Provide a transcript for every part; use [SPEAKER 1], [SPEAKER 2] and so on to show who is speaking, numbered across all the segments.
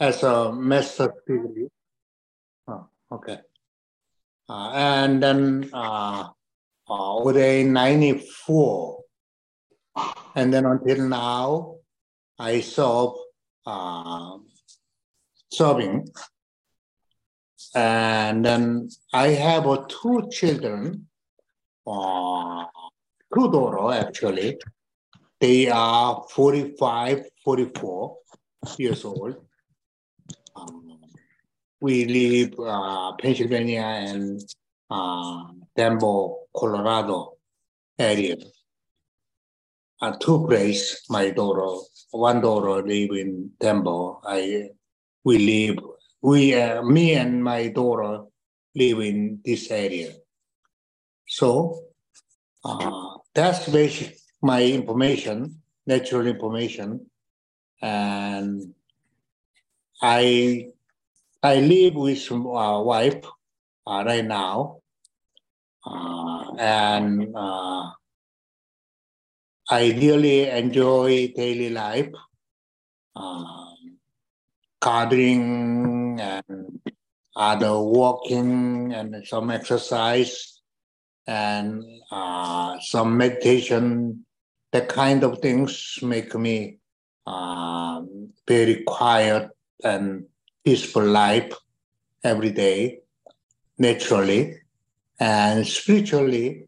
[SPEAKER 1] as a master degree. Oh, okay. Uh, and then uh, uh, in 94. And then until now, I serve uh, serving. And then I have uh, two children, uh, two daughters actually. They are 45, 44 years old. Um, we live uh, Pennsylvania and uh, Denver, Colorado area. Uh, two place my daughter, one daughter live in Denver. I, we live, we, uh, me and my daughter live in this area. So uh, that's basic my information, natural information, and I I live with uh, wife uh, right now, uh, and uh, I really enjoy daily life, uh, gardening and other walking and some exercise and uh, some meditation. That kind of things make me uh, very quiet and peaceful life every day, naturally, and spiritually.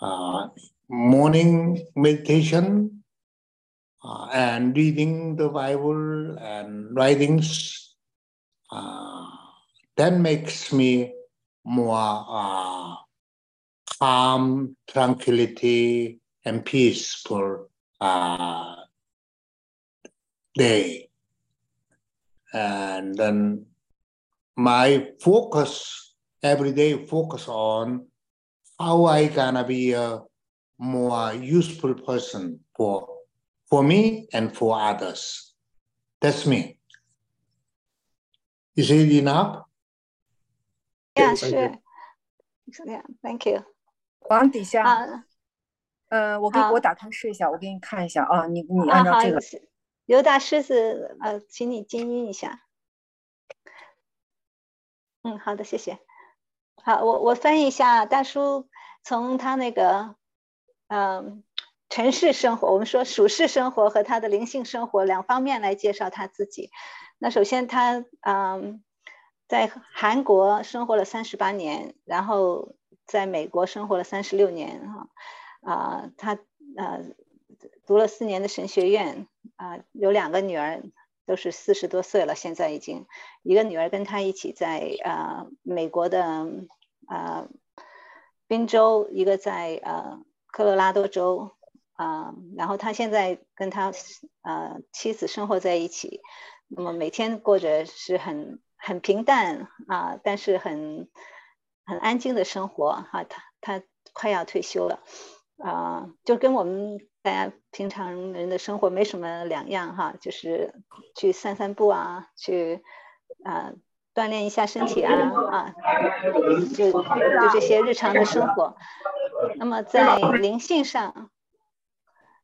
[SPEAKER 1] Uh, morning meditation uh, and reading the Bible and writings, uh, that makes me more uh, calm, tranquility, and peaceful uh, day. And then my focus every day focus on how I gonna be a more useful person for for me and for others. That's me. Is it enough?
[SPEAKER 2] Yeah, sure. Yeah, thank you. 刘大狮子，呃，请你静音一下。嗯，好的，谢谢。好，我我翻译一下大叔从他那个，嗯，城市生活，我们说属世生活和他的灵性生活两方面来介绍他自己。那首先他，嗯，在韩国生活了三十八年，然后在美国生活了三十六年，哈，啊，他呃读了四年的神学院，啊，有两个女儿，都是四十多岁了，现在已经一个女儿跟他一起在呃美国的呃宾州，一个在呃科罗拉多州，啊、然后他现在跟他呃妻子生活在一起，那么每天过着是很很平淡啊、但是很很安静的生活哈、他他快要退休了。啊、就跟我们大家平常人的生活没什么两样哈，就是去散散步啊，去啊、锻炼一下身体啊啊，就就这些日常的生活。那么在灵性上，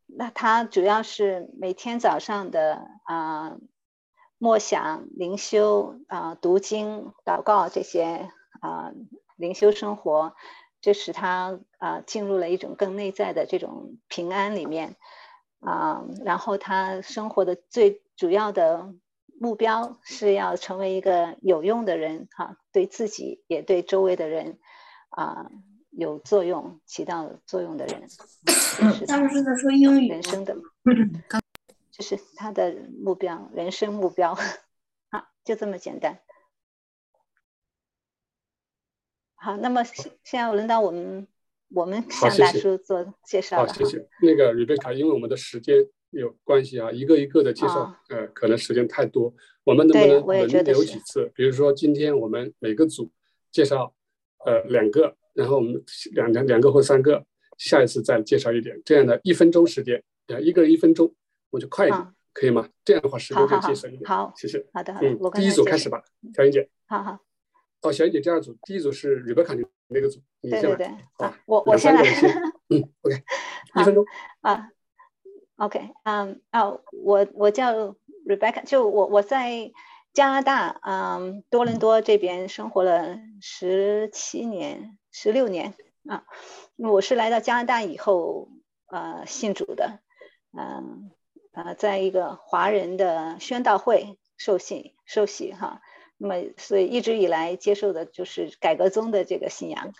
[SPEAKER 2] 那他主要是每天早上的啊、默想、灵修啊、读经、祷告这些啊、灵修生活，这使他啊、进入了一种更内在的这种平安里面啊、然后他生活的最主要的目标是要成为一个有用的人哈、对自己也对周围的人啊、有作用、起到作用的人，是他
[SPEAKER 3] 是在说英语
[SPEAKER 2] 人生的，这是他的目标，人生目标。好，就这么简单。好，那么现现在轮到我们，我们向大叔做介绍
[SPEAKER 4] 好，
[SPEAKER 2] 了。
[SPEAKER 4] 谢谢。那个 Rebecca，因为我们的时间有关系啊，一个一个的介绍
[SPEAKER 2] 啊，
[SPEAKER 4] 呃，可能时间太多，我们能不能轮流几次？比如说今天我们每个组介绍呃两个，然后我们两两两个或三个，下一次再介绍一点，这样的一分钟时间，呃，一个人一分钟，我就快一点
[SPEAKER 2] 啊，
[SPEAKER 4] 可以吗？这样的话时间就
[SPEAKER 2] 好好好
[SPEAKER 4] 节省一点。
[SPEAKER 2] 好
[SPEAKER 4] 谢谢。
[SPEAKER 2] 好的好的
[SPEAKER 4] 嗯
[SPEAKER 2] 我，
[SPEAKER 4] 第一组开始吧，小英姐。
[SPEAKER 2] 好好，
[SPEAKER 4] 哦，小英姐第二组，第一组是 Rebecca 你那个组，你先来。
[SPEAKER 2] 对对对，
[SPEAKER 4] 好
[SPEAKER 2] 啊，我我先来。
[SPEAKER 4] 嗯，OK，一分钟。
[SPEAKER 2] 啊，OK，嗯，哦，我我叫 Rebecca，就我我在加拿大，嗯，多伦多这边生活了十七年、十六年啊。我是来到加拿大以后，呃，信主的，嗯，呃，在一个华人的宣道会受信受洗哈。那么，所以一直以来接受的就是改革宗的这个信仰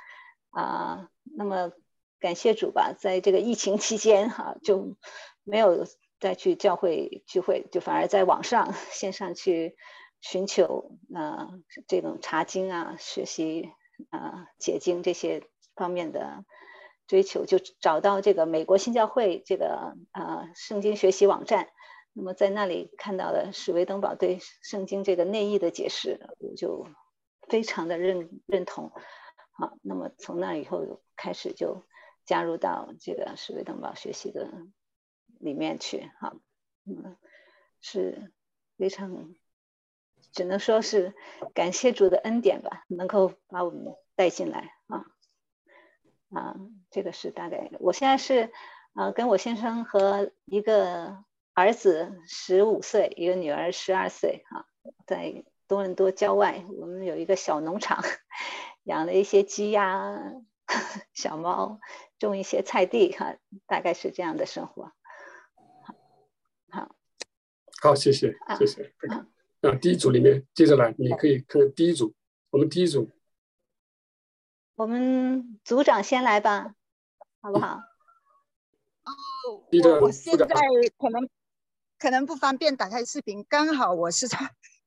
[SPEAKER 2] 啊。那么，感谢主吧，在这个疫情期间哈，就没有再去教会聚会，就反而在网上线上去寻求啊这种查经啊、学习啊、解经这些方面的追求，就找到这个美国新教会这个啊圣经学习网站。那么在那里看到了史维登堡对圣经这个内译的解释，我就非常的认认同。好，那么从那以后开始就加入到这个史维登堡学习的里面去。好，嗯，是非常只能说是感谢主的恩典吧，能够把我们带进来啊啊，这个是大概。我现在是啊，跟我先生和一个。儿子十五岁，一个女儿十二岁，哈，在多伦多郊外，我们有一个小农场，养了一些鸡呀、小猫，种一些菜地，哈，大概是这样的生活。好，
[SPEAKER 4] 好，谢谢，谢谢。啊，第一组里面接着来，你可以看看第一组，我们第一组，
[SPEAKER 2] 我们组长先来吧，好不好？
[SPEAKER 3] 哦，我我现在可能。可能不方便打开视频，刚好我是在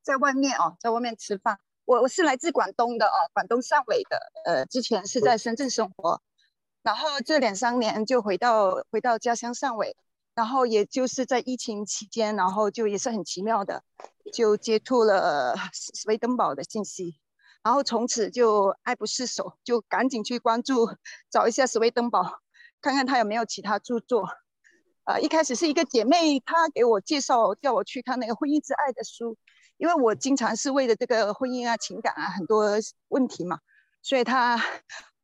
[SPEAKER 3] 在外面哦，在外面吃饭。我我是来自广东的哦，广东汕尾的。呃，之前是在深圳生活，然后这两三年就回到回到家乡汕尾，然后也就是在疫情期间，然后就也是很奇妙的，就接触了斯威登堡的信息，然后从此就爱不释手，就赶紧去关注，找一下斯威登堡，看看他有没有其他著作。啊，一开始是一个姐妹，她给我介绍，叫我去看那个《婚姻之爱》的书，因为我经常是为了这个婚姻啊、情感啊很多问题嘛，所以她，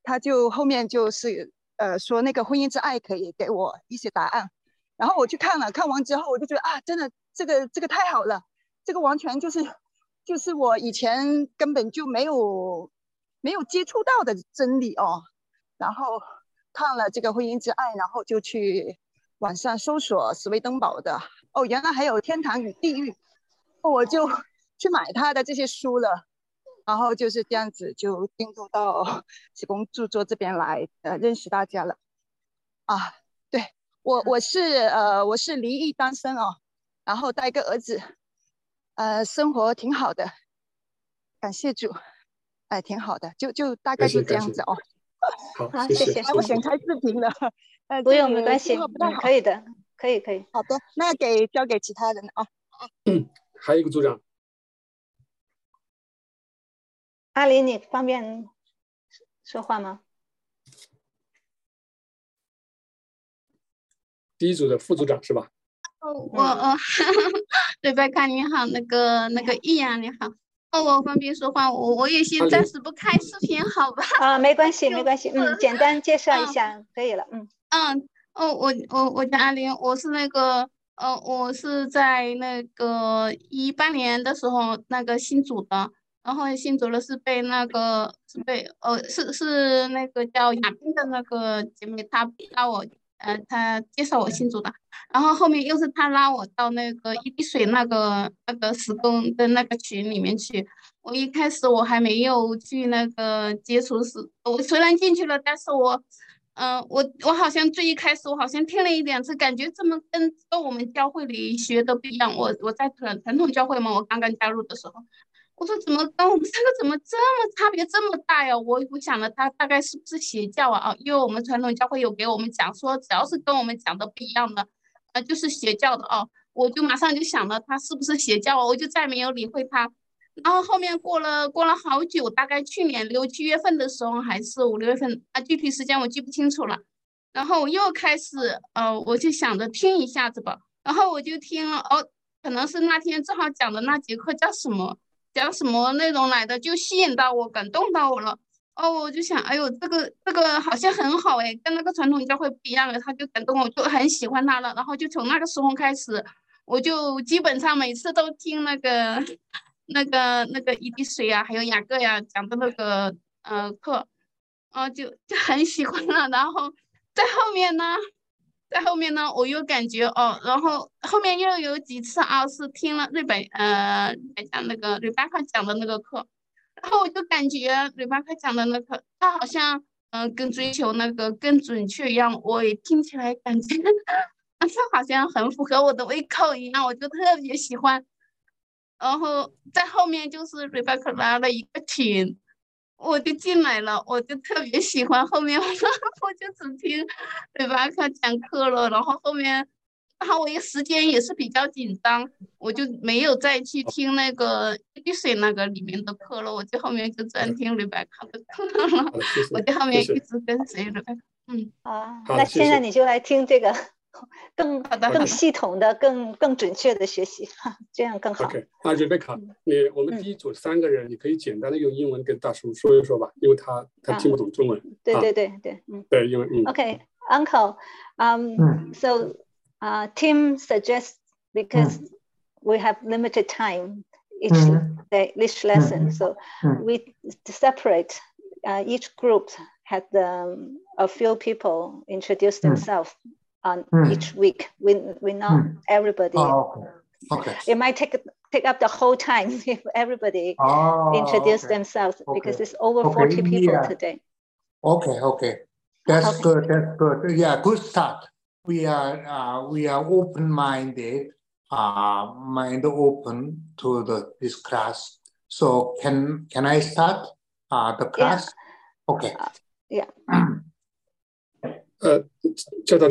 [SPEAKER 3] 她就后面就是呃说那个《婚姻之爱》可以给我一些答案，然后我去看了，看完之后我就觉得啊，真的这个这个太好了，这个完全就是就是我以前根本就没有没有接触到的真理哦，然后看了这个《婚姻之爱》，然后就去。网上搜索史威登堡的。哦，原来还有天堂与地狱，我就去买他的这些书了，然后就是这样子就进入到 史公著作这边来，呃，认识大家了。啊，对我我是呃我是离异单身哦，然后带个儿子，呃，生活挺好的，感谢主，哎，挺好的，就就大概就这样子哦。
[SPEAKER 4] 好，谢谢。
[SPEAKER 3] 我想开视频了。
[SPEAKER 2] 呃，不用，没关系，可以的，可以，可以。
[SPEAKER 3] 好的，那给交给其他人啊。
[SPEAKER 4] 嗯，还有一个组长，
[SPEAKER 2] 阿林，你方便说话吗？
[SPEAKER 4] 第一组的副组长是吧？
[SPEAKER 5] 哦，我哦，对贝卡你好，那个那个易阳你好。哦，我方便说话，我我也先暂时不开视频，好吧？
[SPEAKER 2] 啊，没关系，没关系，嗯，简单介绍一下可以了，嗯。
[SPEAKER 5] 嗯，哦，我我我叫阿玲，我是那个，呃，我是在那个一八年的时候那个新组的，然后新组的是被那个是被，呃，是是那个叫亚斌的那个姐妹，她拉我，呃，他介绍我信主的，然后后面又是他拉我到那个一滴水那个那个施工的那个群里面去，我一开始我还没有去那个接触是，我虽然进去了，但是我。嗯，我我好像最一开始我好像听了一点，是感觉这么跟跟我们教会里学的不一样。我我在传传统教会嘛，我刚刚加入的时候，我说怎么跟我们这个怎么这么差别这么大呀？我我想了，他大概是不是邪教啊？啊，因为我们传统教会有给我们讲说，只要是跟我们讲的不一样的，呃，就是邪教的哦。我就马上就想了，他是不是邪教啊？我就再没有理会他。然后后面过了过了好久，大概去年六七月份的时候，还是五六月份啊，具体时间我记不清楚了。然后我又开始，呃，我就想着听一下子吧。然后我就听了，哦，可能是那天正好讲的那节课叫什么，讲什么内容来的，就吸引到我，感动到我了。哦，我就想，哎呦，这个这个好像很好哎，跟那个传统教会不一样了，他就感动我，就很喜欢他了。然后就从那个时候开始，我就基本上每次都听那个。那个那个一滴水啊，还有雅各呀讲的那个呃课，啊就就很喜欢了。然后在后面呢，在后面呢，我又感觉哦，然后后面又有几次啊是听了瑞本呃讲那个瑞巴克讲的那个课，然后我就感觉瑞巴克讲的那个他好像嗯跟追求那个更准确一样，我也听起来感觉。他好像很符合我的胃口一样，我就特别喜欢。然后在后面就是瑞巴克拉了一个群，我就进来了，我就特别喜欢。后面我 我就只听 Rebecca 讲课了，然后后面，然后我一时间也是比较紧张，我就没有再去听那个 e 水那个里面的课了，我就后面就专听 Rebecca 的课了。我就后面一直跟随 Rebecca。嗯，
[SPEAKER 2] 好，那现在你就来听这个。更更系统的、更更准确的学习，这样更好。
[SPEAKER 4] OK，那 Rebecca，你我们第一组三个人，你可以简单的用英文跟大叔说一说吧，因为他他听不懂中文。
[SPEAKER 2] 对对对对，嗯，
[SPEAKER 4] 对，因为嗯。
[SPEAKER 2] OK，Uncle，um, so, uh, Tim suggests because we have limited time each mm-hmm. day, each lesson, mm-hmm. so mm-hmm. we separate. Uh, each group had um, a few people introduce mm. themselves on mm. each week. We we not mm. everybody.
[SPEAKER 1] Oh, okay. okay.
[SPEAKER 2] It might take take up the whole time if everybody oh, introduce okay. themselves okay. because it's over okay. 40 people yeah. today.
[SPEAKER 1] Okay, okay. That's good. That's good. Yeah, good start. We are uh, we are open minded, uh, mind open to the this class. So can can I start uh, the class?
[SPEAKER 2] Yeah.
[SPEAKER 1] Okay.
[SPEAKER 2] Uh, yeah
[SPEAKER 4] uh, just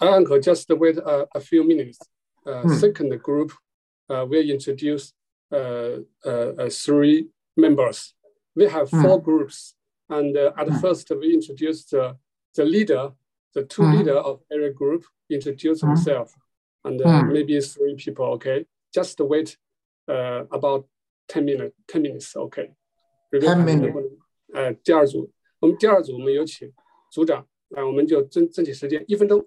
[SPEAKER 4] uncle, just wait a, a few minutes. Uh, hmm. Second group uh, introduce uh, uh, uh, three members. We have hmm. four hmm. groups, and at hmm. first we introduce the, the leader, the two hmm. leader of every group introduce hmm. himself, and maybe three people. Okay, just wait about ten minutes. Ten minutes. Okay.
[SPEAKER 1] 10 minutes.
[SPEAKER 4] 呃，第二组，我们第二组我们有请组长那我们就争争取时间，一分钟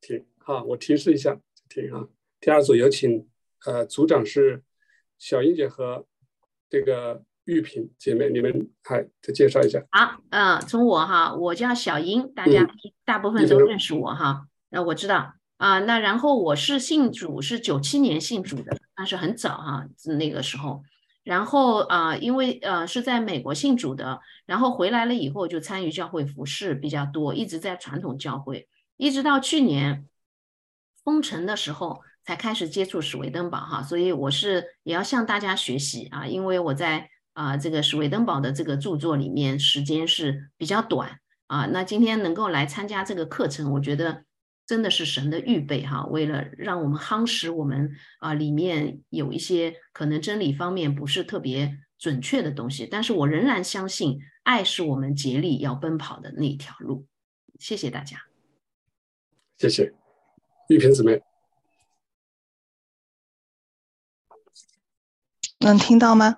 [SPEAKER 4] 停哈，我提示一下停啊。第二组有请，呃，组长是小英姐和这个玉萍姐妹，你们还再介绍一下。
[SPEAKER 6] 好，呃，从我哈，我叫小英，大家大部分都认识我哈。那我知道啊，那然后我是信主，是九七年信主的，但是很早哈，那个时候。然后啊，因为呃是在美国信主的，然后回来了以后就参与教会服饰比较多，一直在传统教会，一直到去年封城的时候才开始接触史维登堡哈，所以我是也要向大家学习啊，因为我在啊这个史维登堡的这个著作里面时间是比较短啊，那今天能够来参加这个课程，我觉得。真的是神的预备哈，为了让我们夯实我们啊，里面有一些可能真理方面不是特别准确的东西，但是我仍然相信，爱是我们竭力要奔跑的那一条路。谢谢大家，
[SPEAKER 4] 谢谢玉萍姊妹，
[SPEAKER 7] 能听到吗？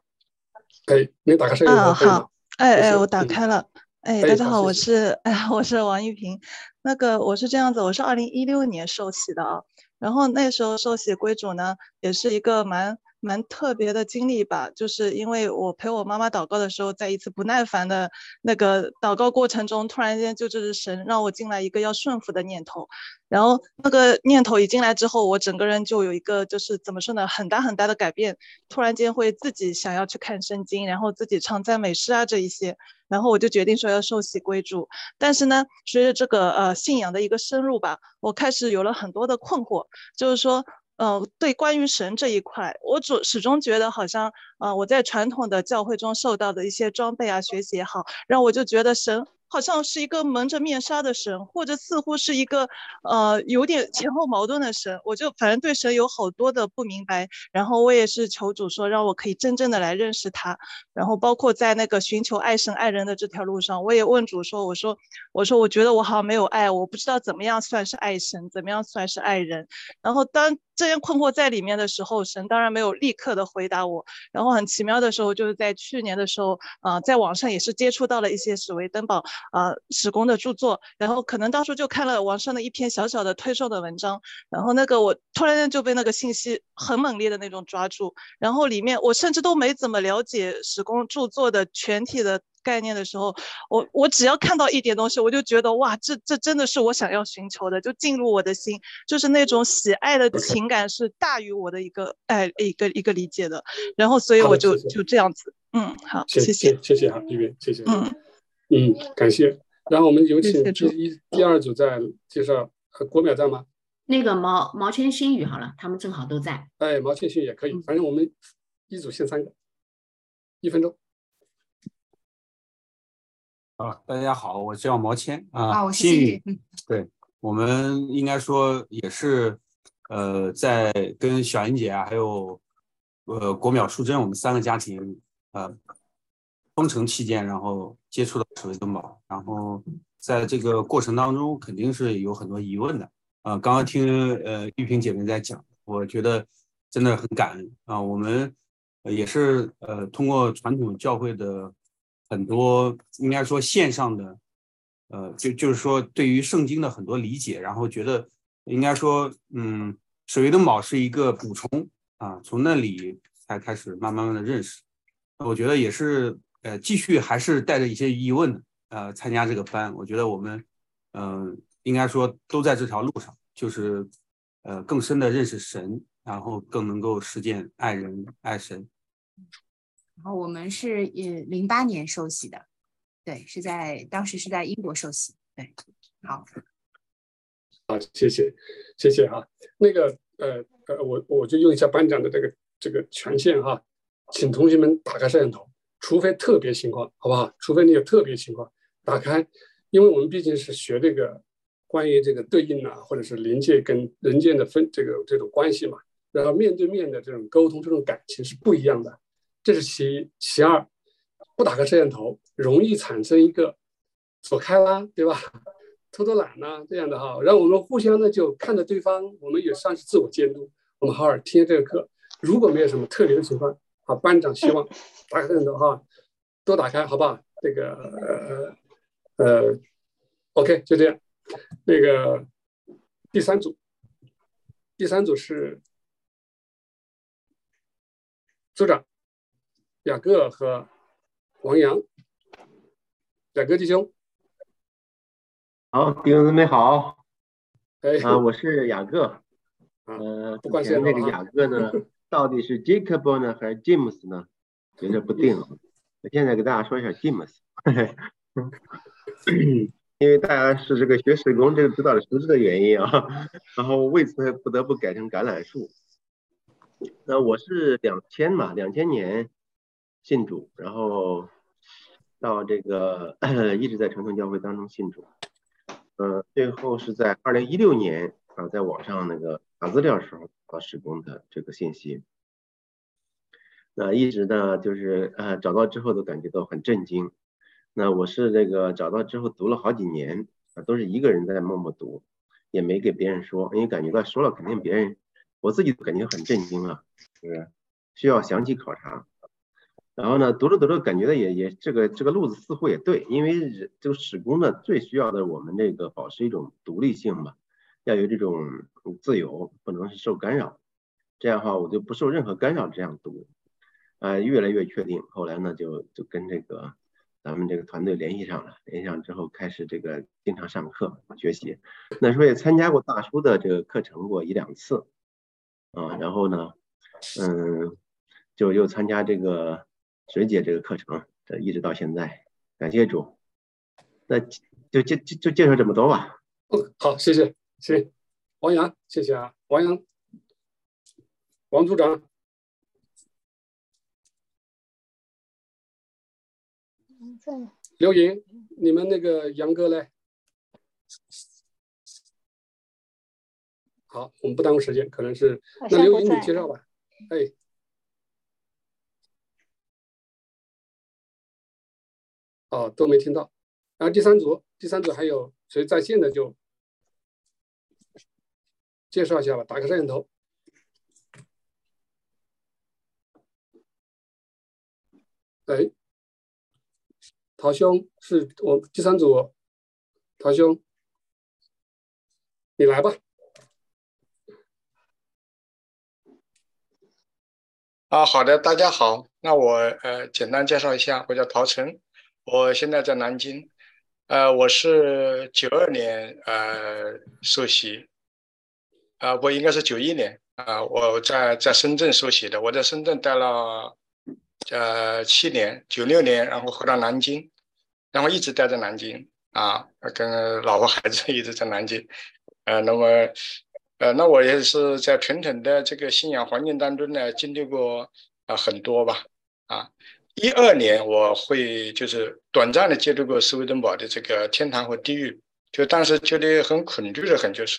[SPEAKER 4] 可以，你打开声音。
[SPEAKER 7] 啊，好，哎哎，我打开了。哎，大家好，我是哎，我是王玉萍。那个我是这样子，我是二零一六年受洗的啊。然后那时候受洗归主呢，也是一个蛮蛮特别的经历吧。就是因为我陪我妈妈祷告的时候，在一次不耐烦的那个祷告过程中，突然间就这是神让我进来一个要顺服的念头。然后那个念头一进来之后，我整个人就有一个就是怎么说呢，很大很大的改变。突然间会自己想要去看圣经，然后自己唱赞美诗啊这一些。然后我就决定说要受洗归主，但是呢，随着这个呃信仰的一个深入吧，我开始有了很多的困惑，就是说，呃，对关于神这一块，我主始终觉得好像，呃，我在传统的教会中受到的一些装备啊、学习也好，让我就觉得神。好像是一个蒙着面纱的神，或者似乎是一个呃有点前后矛盾的神。我就反正对神有好多的不明白，然后我也是求主说让我可以真正的来认识他。然后包括在那个寻求爱神爱人的这条路上，我也问主说：“我说我说我觉得我好像没有爱，我不知道怎么样算是爱神，怎么样算是爱人。”然后当这些困惑在里面的时候，神当然没有立刻的回答我。然后很奇妙的时候，就是在去年的时候，啊，在网上也是接触到了一些史维登堡啊史工的著作，然后可能当初就看了网上的一篇小小的推送的文章，然后那个我突然间就被那个信息很猛烈的那种抓住，然后里面我甚至都没怎么了解史工著作的全体的。概念的时候，我我只要看到一点东西，我就觉得哇，这这真的是我想要寻求的，就进入我的心，就是那种喜爱的情感是大于我的一个哎一个一个理解的，然后所以我就就这样子，嗯，好，谢
[SPEAKER 4] 谢谢谢啊，这边谢谢，嗯嗯，感谢。然后我们有请第一第二组在介绍，国淼在吗？
[SPEAKER 6] 那个毛毛千新宇好了，他们正好都在。
[SPEAKER 4] 哎，毛千新宇也可以，反正我们一组限三个，一分钟。
[SPEAKER 8] 啊，大家好，我叫毛谦
[SPEAKER 9] 啊。
[SPEAKER 8] 啊，
[SPEAKER 9] 新宇，
[SPEAKER 8] 对我们应该说也是，呃，在跟小英姐啊，还有呃国淼、淑珍，我们三个家庭，呃，封城期间，然后接触到史维登宝，然后在这个过程当中，肯定是有很多疑问的。啊，刚刚听呃玉萍姐妹在讲，我觉得真的很感恩啊。我们也是呃通过传统教会的。很多应该说线上的，呃，就就是说对于圣经的很多理解，然后觉得应该说，嗯，水维登堡是一个补充啊，从那里才开始慢慢慢的认识。我觉得也是，呃，继续还是带着一些疑问，呃，参加这个班。我觉得我们，嗯，应该说都在这条路上，就是呃，更深的认识神，然后更能够实践爱人爱神。
[SPEAKER 9] 然后我们是也零八年受洗的，对，是在当时是在英国受洗，对，好，
[SPEAKER 4] 好，谢谢，谢谢啊，那个呃呃，我我就用一下班长的这个这个权限哈，请同学们打开摄像头，除非特别情况，好不好？除非你有特别情况，打开，因为我们毕竟是学这个关于这个对应啊，或者是临界跟人间的分这个这种关系嘛，然后面对面的这种沟通，这种感情是不一样的。这是其一，其二，不打开摄像头，容易产生一个走开啦，对吧？偷偷懒呐，这样的哈，让我们互相呢就看着对方，我们也算是自我监督。我们好好听这个课。如果没有什么特别的情况，好，班长希望打开摄像头哈，都打开，好不好？这个呃呃，OK，就这样。那个第三组，第三组是组长。雅各和王阳，雅各弟兄，
[SPEAKER 10] 好，弟兄姊妹好，
[SPEAKER 4] 哎，
[SPEAKER 10] 啊，我是雅各，呃，不管前那个雅各呢，到底是 Jacob 呢还是 James 呢？有点不定。我现在给大家说一下 James，因为大家是这个学水工这个指导的熟知的原因啊，然后为此不得不改成橄榄树。那我是两千嘛，两千年。信主，然后到这个 一直在传统教会当中信主，呃，最后是在二零一六年啊，在网上那个查资料时候到施工的这个信息，那一直呢就是呃找到之后都感觉到很震惊，那我是这个找到之后读了好几年啊，都是一个人在默默读，也没给别人说，因为感觉到说了肯定别人，我自己感觉很震惊啊，就是？需要详细考察。然后呢，读着读着，感觉到也也这个这个路子似乎也对，因为这个史工呢，最需要的我们这个保持一种独立性嘛，要有这种自由，不能是受干扰。这样的话，我就不受任何干扰这样读，啊，越来越确定。后来呢，就就跟这个咱们这个团队联系上了，联系上之后开始这个经常上课学习。那时候也参加过大叔的这个课程过一两次，啊，然后呢，嗯，就又参加这个。水姐这个课程，这一直到现在，感谢主。那就就就就介绍这么多吧。
[SPEAKER 4] 嗯，好，谢谢，谢谢。王阳，谢谢啊，王阳，王组长，刘莹，你们那个杨哥嘞？好，我们不耽误时间，可能是那刘莹你介绍吧。哎。哦，都没听到。然后第三组第三组还有谁在线的就介绍一下吧，打开摄像头。哎。陶兄是我第三组，陶兄。你来吧。
[SPEAKER 11] 啊，好的，大家好，那我呃简单介绍一下，我叫陶成。我现在在南京。呃，我是九二年呃受洗，啊，我应该是九一年啊，我在在深圳受洗的。我在深圳待了呃七年，九六年，然后回到南京，然后一直待在南京啊，跟老婆孩子一直在南京。呃，那么。呃，那我也是在传统的这个信仰环境当中呢，经历过啊很多吧，啊，一二年我会就是短暂的接触过斯威登堡的这个天堂和地狱，就当时觉得很恐惧的很，就是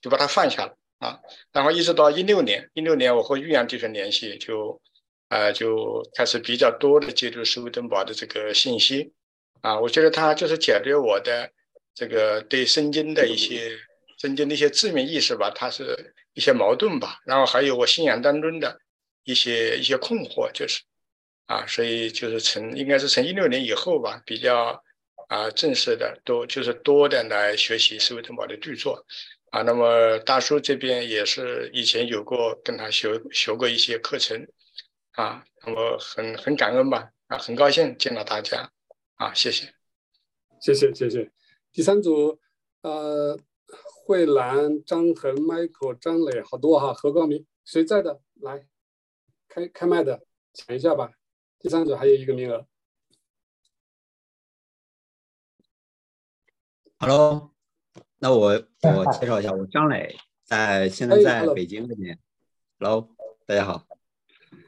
[SPEAKER 11] 就把它放下了啊，然后一直到一六年，一六年我和玉阳弟兄联系，就啊就开始比较多的接触斯威登堡的这个信息，啊，我觉得他就是解决我的这个对圣经的一些。圣经的一些字面意思吧，它是一些矛盾吧，然后还有我信仰当中的一些一些困惑，就是啊，所以就是从应该是从一六年以后吧，比较啊正式的多就是多的来学习斯维滕堡的著作啊。那么大叔这边也是以前有过跟他学学过一些课程啊，那么很很感恩吧啊，很高兴见到大家啊，谢谢，
[SPEAKER 4] 谢谢谢谢。第三组呃。慧兰、张恒、Michael、张磊，好多哈。何光明，谁在的？来，开开麦的，抢一下吧。第三组还有一个名额。
[SPEAKER 12] Hello，那我我介绍一下，我张磊，在现在在北京这边。Hello，大家好。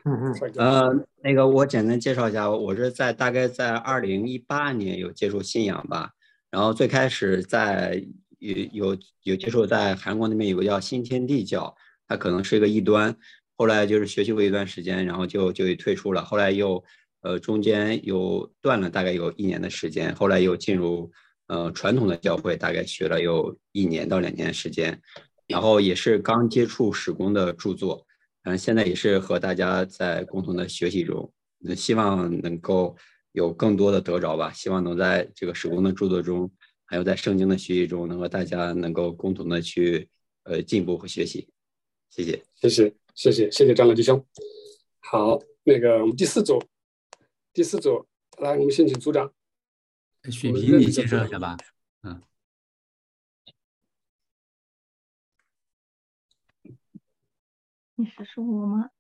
[SPEAKER 4] 嗯嗯。
[SPEAKER 12] 呃，那个我简单介绍一下，我是在大概在二零一八年有接触信仰吧，然后最开始在。有有有接触，在韩国那边有个叫新天地教，它可能是一个异端。后来就是学习过一段时间，然后就就退出了。后来又呃中间又断了大概有一年的时间。后来又进入呃传统的教会，大概学了有一年到两年时间。然后也是刚接触史工的著作，嗯，现在也是和大家在共同的学习中，希望能够有更多的得着吧。希望能在这个史工的著作中。还有在圣经的学习中，能和大家能够共同的去呃进步和学习，谢谢，
[SPEAKER 4] 谢谢，谢谢，谢谢张老弟兄。好，那个我们第四组，第四组来，我们先请组长。
[SPEAKER 13] 雪萍，你介绍一下吧。嗯。
[SPEAKER 14] 你是说我吗？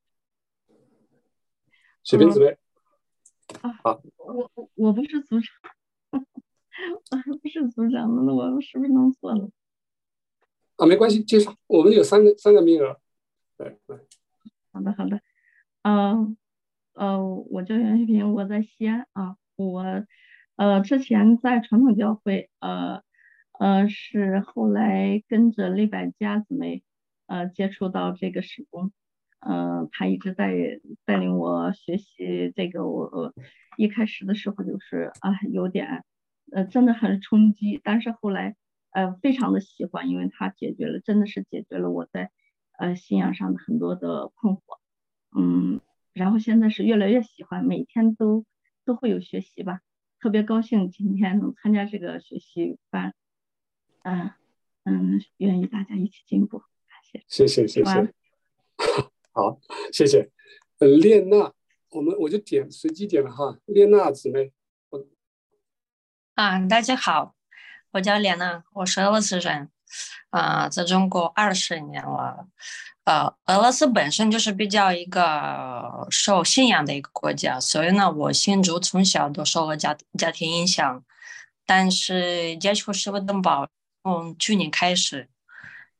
[SPEAKER 4] 雪萍姊妹。
[SPEAKER 14] 啊。好。我我我不是组长。我还不是组长呢，那我是不是弄错了？
[SPEAKER 4] 啊，没关系，介绍。我们有三个三个名额。对对。
[SPEAKER 14] 好的好的，嗯呃，我叫袁旭平，我在西安啊。我呃之前在传统教会，呃呃是后来跟着李百家姊妹呃接触到这个施工，呃他一直在带领我学习这个。我一开始的时候就是啊有点。呃，真的很冲击，但是后来，呃，非常的喜欢，因为他解决了，真的是解决了我在，呃，信仰上的很多的困惑，嗯，然后现在是越来越喜欢，每天都都会有学习吧，特别高兴今天能参加这个学习班，嗯嗯，愿意大家一起进步，感
[SPEAKER 4] 谢，谢谢谢谢，好，谢谢，呃，列娜，我们我就点随机点了哈，列娜姊妹。
[SPEAKER 15] 我啊，大家好，我叫莲娜，我是俄罗斯人，啊，在中国二十年了，呃，俄罗斯本身就是比较一个受信仰的一个国家，所以呢，我信主从小都受了家家庭影响，但是接触师傅登堡，从去年开始，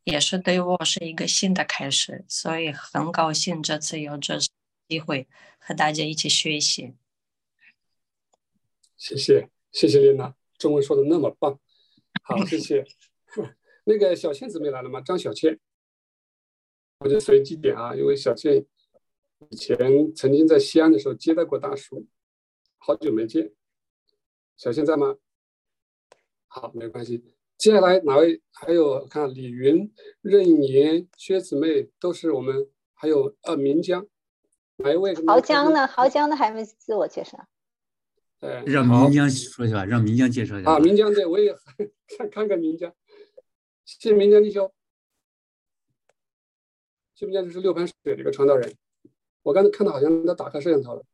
[SPEAKER 15] 也是对我是一个新的开始，所以很高兴这次有这次机会和大家一起学习，
[SPEAKER 4] 谢谢。谢谢丽娜，中文说的那么棒，好，谢谢。那个小倩姊妹来了吗？张小倩，我就随机点啊，因为小倩以前曾经在西安的时候接待过大叔，好久没见。小倩在吗？好，没关系。接下来哪位？还有看李云、任言、薛姊妹都是我们，还有呃明江，哪一位？
[SPEAKER 2] 濠江呢？濠江的还没自我介绍。
[SPEAKER 4] 呃，
[SPEAKER 13] 让
[SPEAKER 4] 好
[SPEAKER 13] 明江说一下吧，让明江介绍一下。
[SPEAKER 4] 啊，明江对我也看 看看明江，谢谢岷江弟兄。谢岷江就是六盘水的一个传道人，我刚才看到好像他打开摄像头了。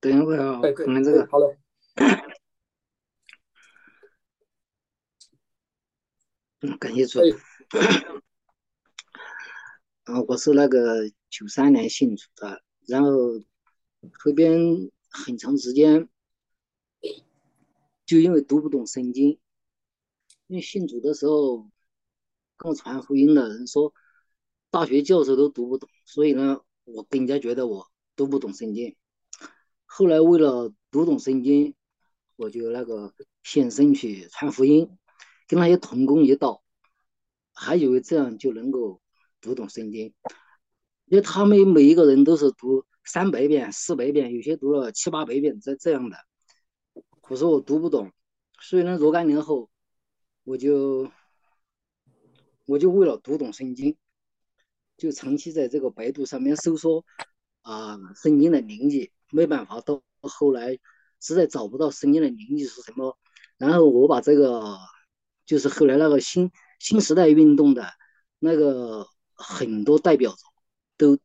[SPEAKER 16] 等一会儿啊，
[SPEAKER 4] 哎，对，
[SPEAKER 16] 可能这个
[SPEAKER 4] 好了，
[SPEAKER 16] 嗯，感谢主。
[SPEAKER 4] 哎
[SPEAKER 16] 啊，我是那个九三年信主的，然后后边很长时间就因为读不懂圣经，因为信主的时候跟我传福音的人说，大学教授都读不懂，所以呢，我更加觉得我读不懂圣经。后来为了读懂圣经，我就那个献身去传福音，跟那些同工一道，还以为这样就能够读懂圣经，因为他们每一个人都是读三百遍、四百遍，有些读了七八百遍这这样的。可是我读不懂，所以呢，若干年后，我就我就为了读懂圣经，就长期在这个百度上面搜索啊圣经的灵义，没办法，到后来实在找不到圣经的灵义是什么，然后我把这个就是后来那个新新时代运动的那个很多代表都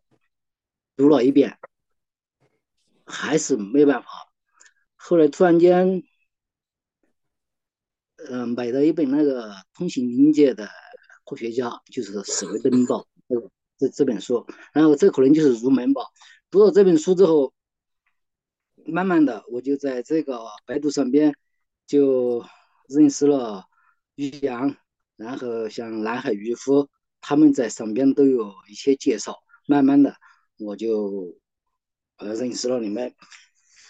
[SPEAKER 16] 读了一遍，还是没办法。后来突然间，嗯、买到一本那个通行灵界的科学家，就是史维登堡这这这本书，然后这可能就是入门吧。读了这本书之后，慢慢的我就在这个百度上边就认识了于洋，然后像南海渔夫，他们在上边都有一些介绍，慢慢的我就呃认识了你们。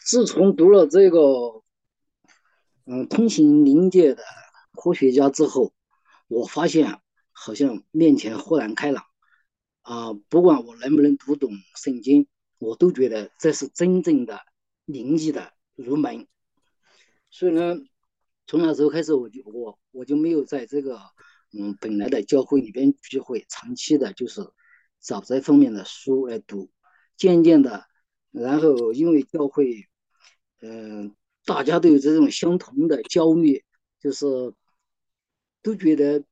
[SPEAKER 16] 自从读了这个嗯通行灵界的科学家之后，我发现好像面前豁然开朗啊！不管我能不能读懂圣经，我都觉得这是真正的灵异的入门。所以呢，从那时候开始，我就我我就没有在这个嗯本来的教会里边聚会，长期的就是找这方面的书来读。渐渐的，然后因为教会，嗯、大家都有这种相同的焦虑，就是都觉得，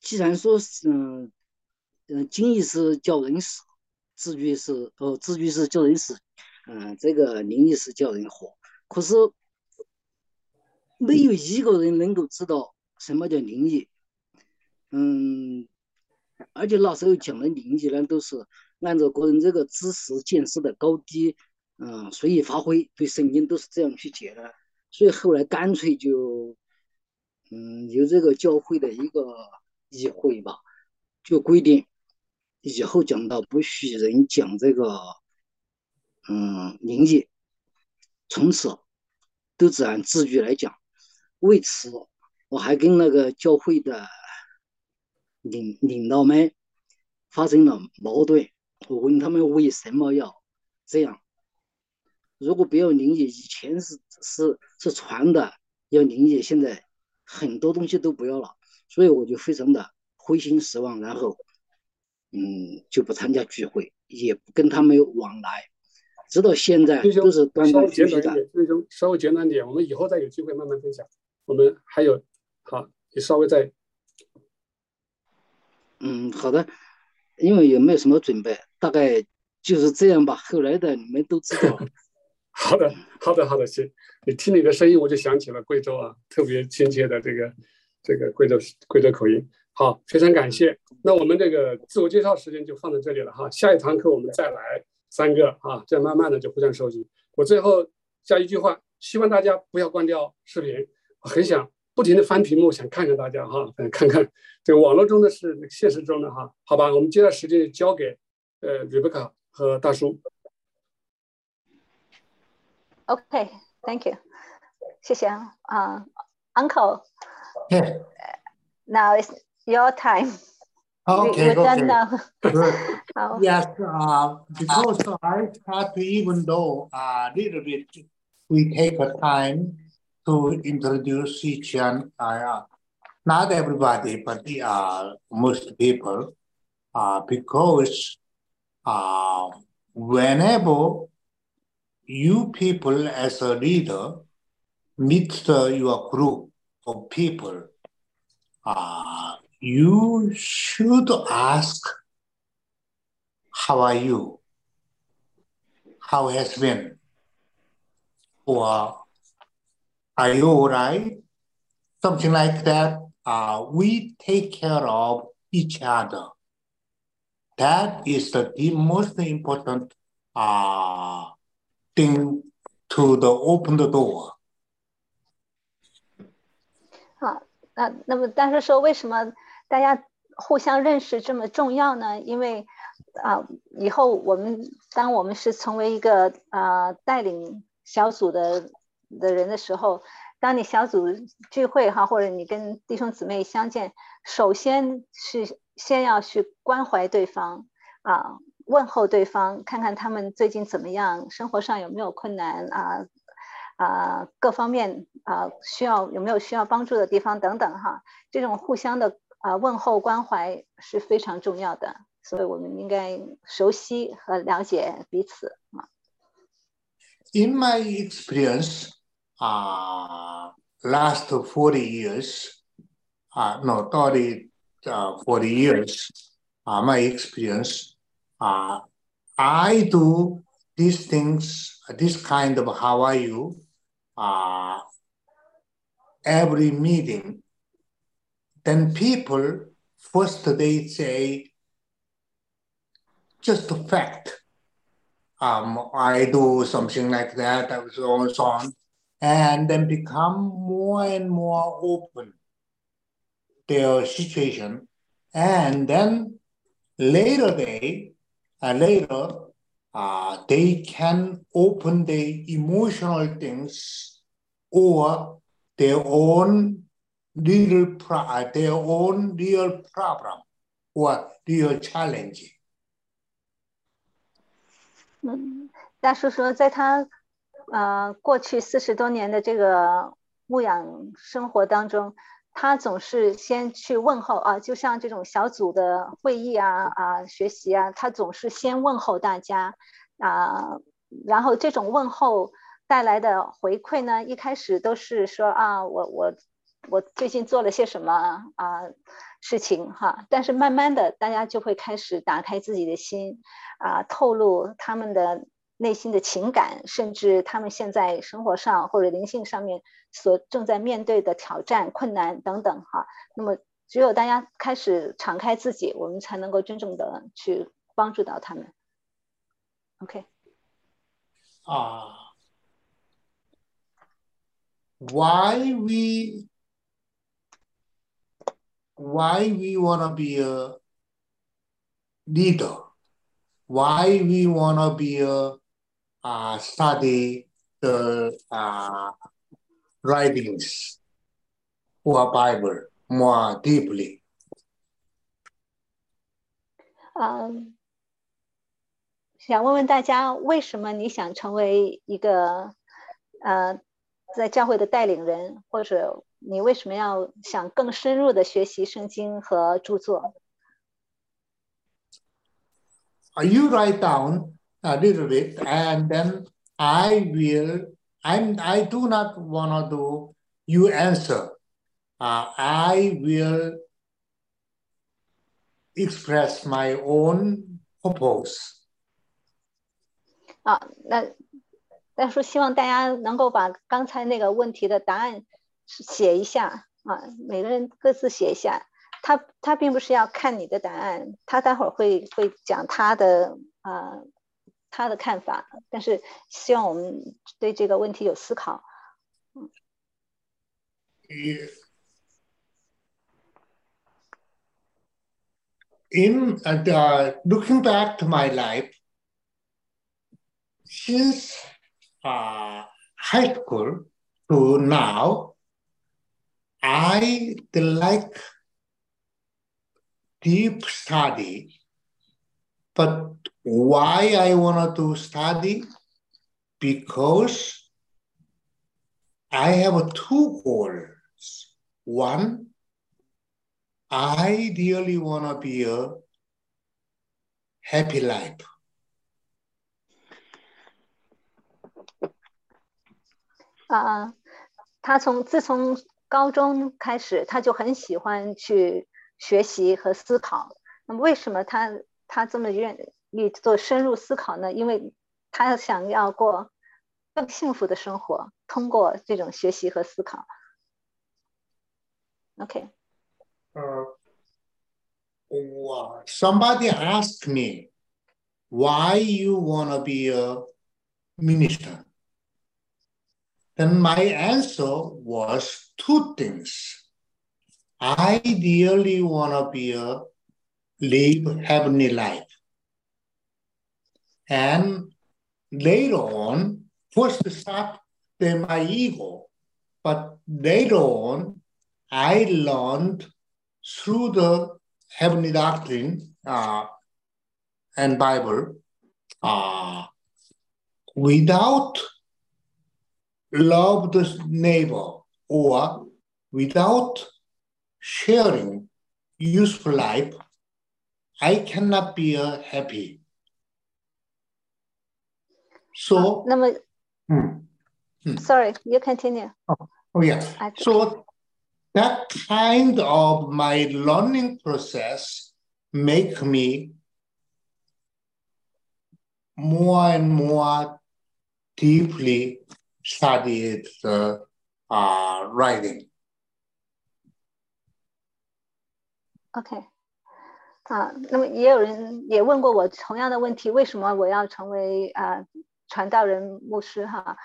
[SPEAKER 16] 既然说是嗯嗯，经义是叫人死，字句是哦，字句是叫人死，嗯、这个灵异是叫人活。可是没有一个人能够知道什么叫灵异，嗯，而且那时候讲的灵异呢，都是按照个人这个知识见识的高低，嗯、随意发挥，对圣经都是这样去解的。所以后来干脆就，嗯，由这个教会的一个议会吧，就规定以后讲到不许人讲这个，嗯，灵异，从此都只按字句来讲。为此，我还跟那个教会的领领导们发生了矛盾。我问他们为什么要这样？如果不要灵异，以前是是是传的要灵异，现在很多东西都不要了，所以我就非常的灰心失望，然后嗯就不参加聚会，也不跟他们有往来，直到现在都是断断续续的。
[SPEAKER 4] 稍微简短点，我们以后再有机会慢慢分享。我们还有，好，你稍微再
[SPEAKER 16] 嗯，好的，因为也没有什么准备，大概就是这样吧。后来的你们都知道了。
[SPEAKER 4] 好的，好的，好的，行。你听你的声音，我就想起了贵州啊，特别亲切的这个这个贵州贵州口音。好，非常感谢。那我们这个自我介绍时间就放在这里了哈，下一堂课我们再来三个啊，这样慢慢的就互相收集。我最后加一句话，希望大家不要关掉视频，我很想不停的翻屏幕，想看看大家哈，嗯看看这个网络中的是现实中的哈，好吧，我们接下来时间交给呃 Rebecca 和大叔。
[SPEAKER 2] Okay, thank you. 谢谢啊、uh,，Uncle.
[SPEAKER 1] Yeah.
[SPEAKER 2] Now it's your time.
[SPEAKER 1] Okay,
[SPEAKER 2] you,
[SPEAKER 1] okay.
[SPEAKER 2] Now.
[SPEAKER 1] Yes, uh, because I start to, even though uh, a little bit, we take a time to introduce each and uh, not everybody, but the, uh, most people, uh, because uh, whenever you people as a leader meet your group of people, uh, you should ask, how are you? How has been? Or are you all right? Something like that. Uh, we take care of each other. That is the, the most important uh, 钉 to the open the door.
[SPEAKER 2] 好，那那么但是说为什么大家互相认识这么重要呢？因为啊，以后我们当我们是成为一个啊带领小组的的人的时候，当你小组聚会哈，或者你跟弟兄姊妹相见，首先是先要去关怀对方啊，问候对方，看看他们最近怎么样，生活上有没有困难啊啊，各方面啊需要有没有需要帮助的地方等等哈，这种互相的啊问候关怀是非常重要的，所以我们应该熟悉和了解彼此啊。
[SPEAKER 1] In my experience, uh, last forty years, uh, no, 30, uh, 40 years, uh, my experience, uh, I do these things, this kind of how are you, uh, every meeting. Then people, first they say, just a fact. Um, I do something like that, and so on, so on, and then become more and more open their situation, and then later they, And later, uh, they can open the emotional things or their own real pro- their own real problem or real challenge.
[SPEAKER 2] 嗯，大叔说，在他呃过去四十多年的这个牧养生活当中，他总是先去问候啊，就像这种小组的会议啊啊学习啊，他总是先问候大家啊，然后这种问候带来的回馈呢，一开始都是说啊，我我我最近做了些什么啊事情哈，但是慢慢的大家就会开始打开自己的心啊，透露他们的。内心的情感，甚至他们现在生活上或者灵性上面所正在面对的挑战、困难等等，哈。那么，只有大家开始敞开自己，我们才能够真正的去帮助到他们。OK。
[SPEAKER 1] 啊，Why we why we wanna be a leader? Why we wanna be a uh, study the uh, writings or Bible more deeply.
[SPEAKER 2] 嗯，想问问大家，为什么你想成为一个呃在教会的带领人，或者你为什么要想更深入的学习圣经和著作
[SPEAKER 1] ？You write down a little bit, and then I will. I'm. I do not want to do you answer. Uh, I will express my own purpose.
[SPEAKER 2] Uh, 啊，那但是希望大家能够把刚才那个问题的答案写一下啊，每个人各自写一下。他他并不是要看你的答案，他待会儿会会讲他的啊、呃、他的看法，但是希望我们对这个问题有思考。嗯。
[SPEAKER 1] In the uh, looking back to my life, since uh, high school to now, I like deep study, but why I wanted to study? Because I have two goals. One, I really want to be a happy life.
[SPEAKER 2] Uh, 他从自从高中开始，他就很喜欢去学习和思考。那么，为什么他他这么认与做深入思考呢？因为他想要过更幸福的生活，通过这种学习和思考。Okay.
[SPEAKER 1] Uh, somebody asked me why you wanna be a minister. Then my answer was two things. I dearly wanna be a live heavenly life. And later on, first start then my ego, but later on, I learned through the heavenly doctrine uh, and Bible, uh, without love the neighbor or without sharing useful life, I cannot be a happy. So,
[SPEAKER 2] uh,
[SPEAKER 1] hmm, hmm.
[SPEAKER 2] sorry, you continue.
[SPEAKER 1] Oh, oh yeah. So, that kind of my learning process make me more and more deeply studied the, uh, writing.
[SPEAKER 2] OK，啊、uh,，那么也有人也问过我同样的问题，为什么我要成为啊、uh, 传道人、牧师哈？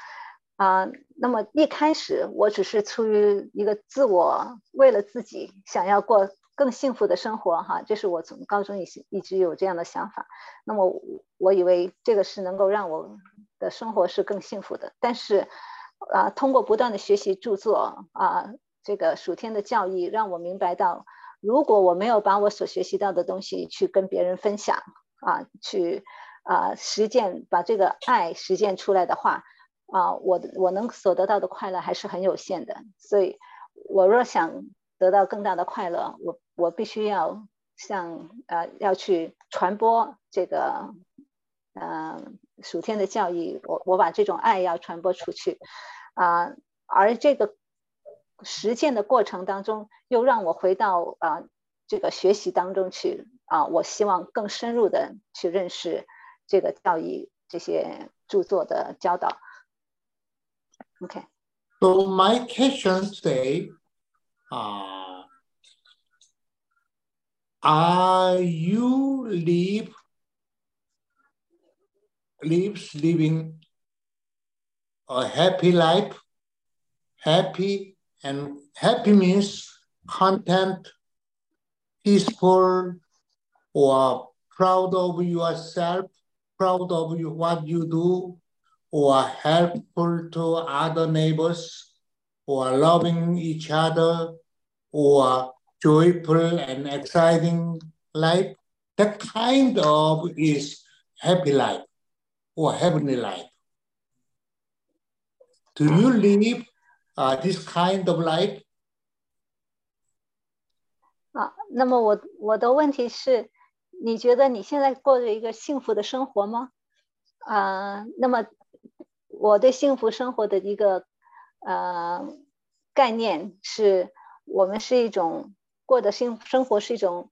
[SPEAKER 2] 啊，那么一开始我只是出于一个自我，为了自己想要过更幸福的生活哈，这是我从高中一直一直有这样的想法。那么我以为这个是能够让我的生活是更幸福的，但是啊，通过不断的学习著作啊，这个属天的教义，让我明白到，如果我没有把我所学习到的东西去跟别人分享啊，去啊实践，把这个爱实践出来的话。啊，我我能所得到的快乐还是很有限的，所以，我若想得到更大的快乐，我我必须要像呃要去传播这个呃属天的教义，我我把这种爱要传播出去，啊，而这个实践的过程当中，又让我回到啊这个学习当中去。啊，我希望更深入的去认识这个教义这些著作的教导。Okay.
[SPEAKER 1] So my question today, uh, are you live lives living a happy life? Happy and happy means content, peaceful, or proud of yourself, proud of you, what you do, or helpful to other neighbors, or loving each other, or joyful and exciting life. That kind of is happy life or heavenly life. Do you live uh, this kind of life?
[SPEAKER 2] 啊，那么我我的问题是，你觉得你现在过着一个幸福的生活吗？啊，那么我对幸福生活的一个呃概念是，我们是一种过的幸生活是一种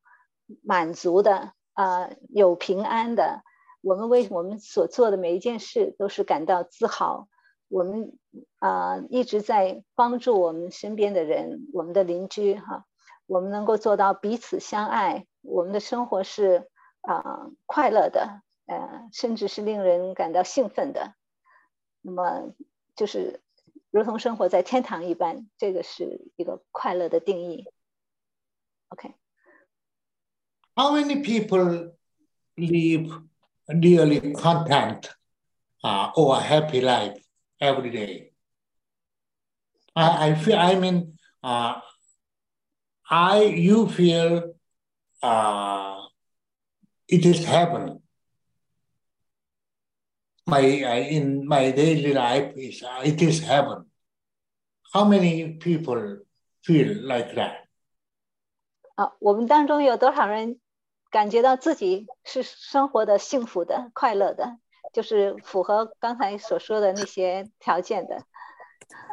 [SPEAKER 2] 满足的啊，有平安的。我们为我们所做的每一件事都是感到自豪。我们啊一直在帮助我们身边的人，我们的邻居哈，我们能够做到彼此相爱。我们的生活是啊快乐的，呃，甚至是令人感到兴奋的。那么就是如同生活在天堂一般，这个是一个快乐的定义。OK。
[SPEAKER 1] How many people live really content uh, or happy life every day? I, I feel, I mean, uh, I, you feel uh, it is happening. my in my daily life is it is heaven. How many people feel like that?
[SPEAKER 2] 啊，我们当中有多少人感觉到自己是生活的幸福的、快乐的，就是符合刚才所说的那些条件的？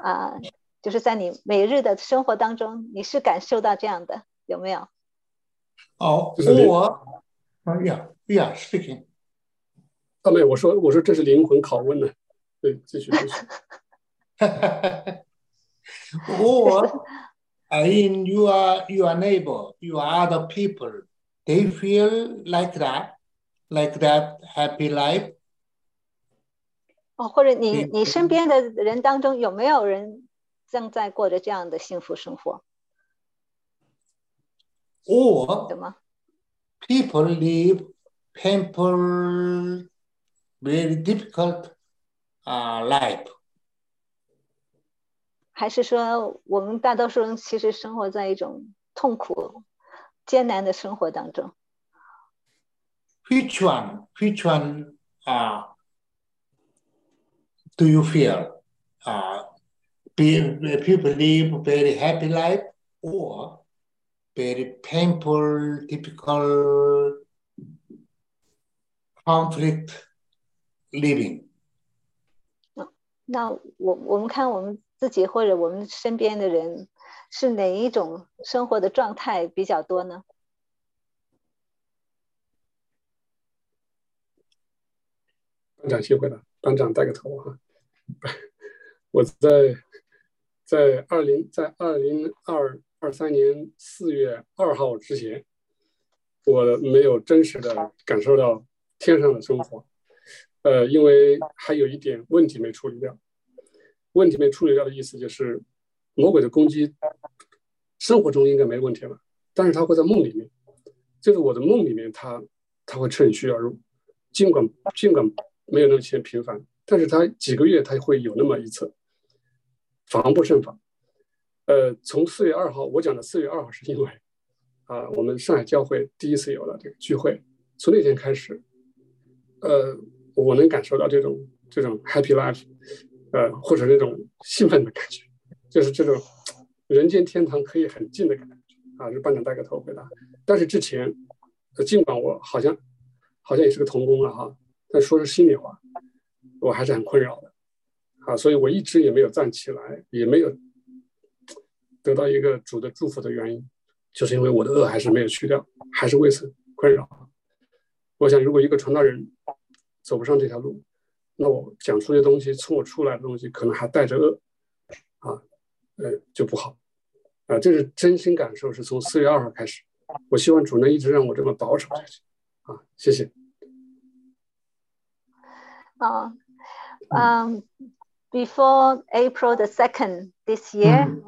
[SPEAKER 2] 啊，就是在你每日的生活当中，你是感受到这样的，有没有？
[SPEAKER 1] 哦，我啊呀呀，speaking。
[SPEAKER 4] 啊，没有，我说我说这是灵魂拷问呢。对，继续继续。
[SPEAKER 1] or in your your neighbor, your other people, they feel like that, like that happy life.
[SPEAKER 2] 哦，或者你你身边的人当中有没有人正在过着这样的幸福生活？
[SPEAKER 1] or people live painful, very difficult uh, life.
[SPEAKER 2] 还是说，我们大多数人其实生活在一种痛苦、艰难的生活当中。
[SPEAKER 1] Which one? Which one? Uh, do you feel? Uh, be, people live very happy life or very painful, typical conflict living.
[SPEAKER 2] 那我我们看我们自己或者我们身边的人是哪一种生活的状态比较多呢？
[SPEAKER 4] 班长先回答，班长带个头哈。我在在二零在二零二二三年四月二号之前，我没有真实的感受到天上的生活，呃，因为还有一点问题没处理掉。问题没处理掉的意思就是，魔鬼的攻击，生活中应该没问题了，但是他会在梦里面，就是我的梦里面，他他会趁虚而入，尽管尽管没有那么些频繁，但是他几个月他会有那么一次，防不胜防。呃，从四月二号，我讲的四月二号是因为啊，我们上海教会第一次有了这个聚会，从那天开始，呃，我能感受到这种这种 happy life。呃，或者那种兴奋的感觉，就是这种人间天堂可以很近的感觉啊！是班长带个头回答。但是之前，尽管我好像好像也是个童工了哈，但说是心里话，我还是很困扰的啊！所以我一直也没有站起来，也没有得到一个主的祝福的原因，就是因为我的恶还是没有去掉，还是为此困扰。我想，如果一个传道人走不上这条路，那我讲出的东西，从我出来的东西，可能还带着恶，啊，呃，就不好，啊，这是真心感受，是从四月二号开始。我希望主能一直让我这么保守下去，啊，谢谢。
[SPEAKER 2] 啊，嗯，before April the second this year,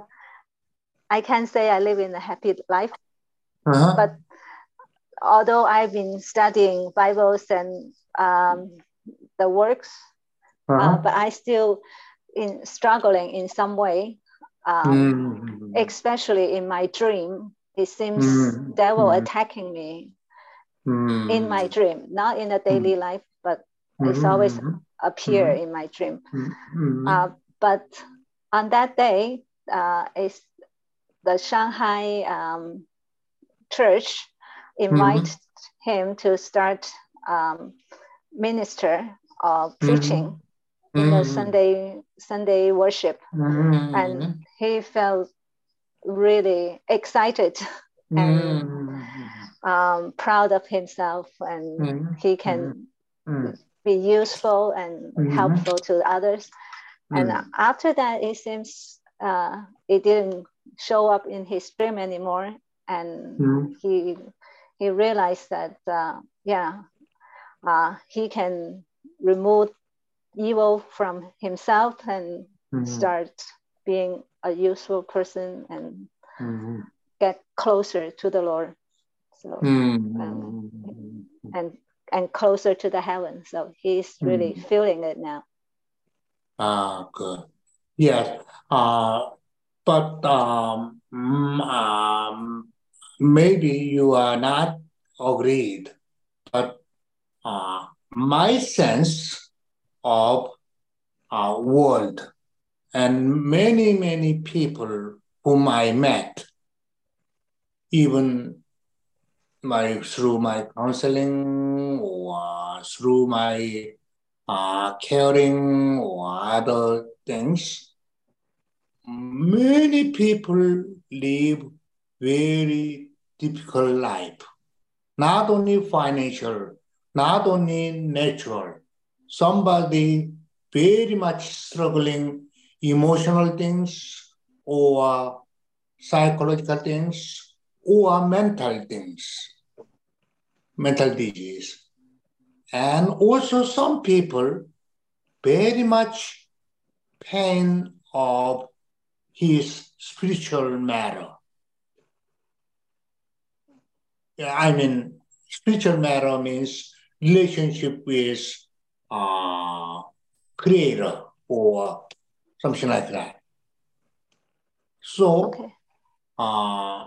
[SPEAKER 2] I can say I live in a happy life, but although I've been studying Bibles and um, the works, uh, but I still in struggling in some way, um, especially in my dream. It seems devil attacking me in my dream, not in the daily life, but it's always appear in my dream. Uh, but on that day, uh, is the Shanghai um, church invite mm-hmm. him to start um, minister or mm-hmm. preaching in the mm-hmm. Sunday Sunday worship, and he felt really excited and um, proud of himself, and he can be useful and helpful to others. And after that, it seems uh, it didn't show up in his dream anymore, and he he realized that uh, yeah, uh, he can remove evil from himself and start being a useful person and get closer to the Lord. So um, and and closer to the heaven. So he's really feeling it now.
[SPEAKER 1] Ah, good. Yes. Uh, but um, um, maybe you are not agreed, but uh, my sense of uh, world and many, many people whom I met, even my through my counseling or through my uh, caring or other things, many people live very difficult life, not only financial, not only natural. Somebody very much struggling emotional things or psychological things or mental things, mental disease. And also some people very much pain of his spiritual matter. I mean, spiritual matter means relationship with uh, creator or something like that. So,
[SPEAKER 2] Okay.
[SPEAKER 1] uh,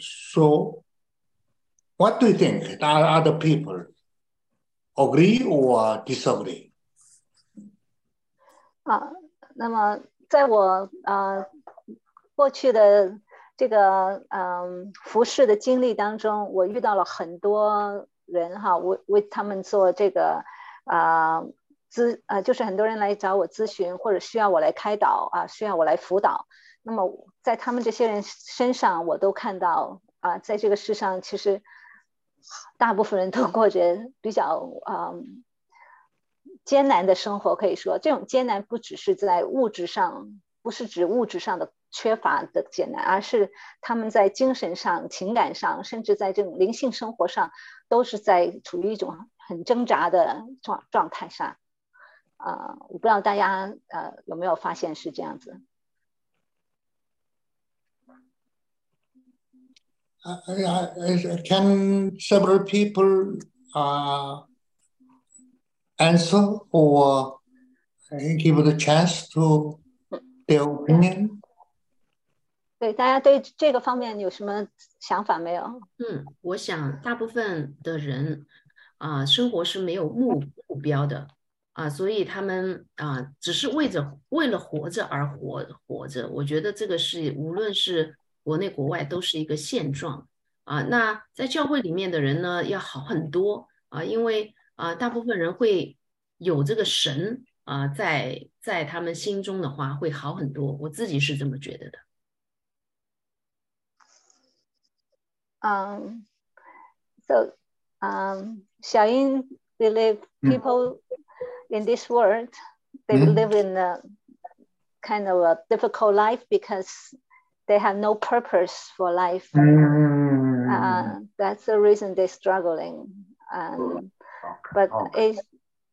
[SPEAKER 1] so what do you think? Are other people agree or disagree?
[SPEAKER 2] 啊，那么在我呃过去的这个嗯服饰的经历当中，我遇到了很多人哈，为为他们做这个啊咨啊，就是很多人来找我咨询，或者需要我来开导啊，需要我来辅导。那么在他们这些人身上，我都看到啊，在这个世上，其实大部分人都过着比较嗯。艰难的生活，可以说这种艰难不只是在物质上，不是指物质上的缺乏的艰难，而是他们在精神上、情感上，甚至在这种灵性生活上，都是在处于一种很挣扎的状状态上。啊、我不知道大家呃有没有发现是这样子
[SPEAKER 1] ？Uh, uh, can several people uh, answer or give the chance to their opinion?
[SPEAKER 2] 对，大家对这个方面有什么想法没有？
[SPEAKER 6] 嗯，我想大部分的人啊，生活是没有目目标的啊，所以他们啊，只是为着为了活着而活活着。我觉得这个是无论是国内国外都是一个现状啊。那在教会里面的人呢，要好很多啊，因为。啊、呃，大部分人会有这个神啊、呃，在在他们心中的话会好很多。我自己是这么觉得的。
[SPEAKER 2] Um, so, um, Xiaoyin believe people in this world they
[SPEAKER 1] mm-hmm.
[SPEAKER 2] live in a kind of a difficult life because they have no purpose for life.
[SPEAKER 1] Mm-hmm.
[SPEAKER 2] Uh, that's the reason they're struggling. And but oh, okay. it,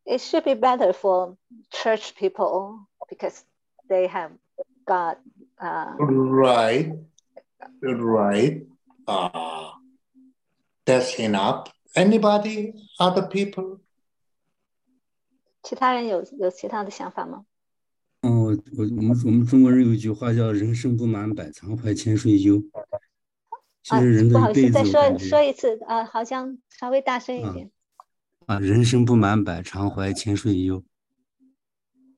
[SPEAKER 2] it should be better for church people because they have got uh,
[SPEAKER 1] right right uh, that's enough anybody other people
[SPEAKER 2] 其他人有有其他的想法吗？
[SPEAKER 13] 嗯，我我我们我们中国人有一句话叫“人生不满百仓怀，千睡忧”。其实人的一辈子、
[SPEAKER 2] 啊。不
[SPEAKER 13] 好意思，再
[SPEAKER 2] 说说一次啊，好像稍微大声一点。
[SPEAKER 13] 啊人生不满百，常怀千岁忧。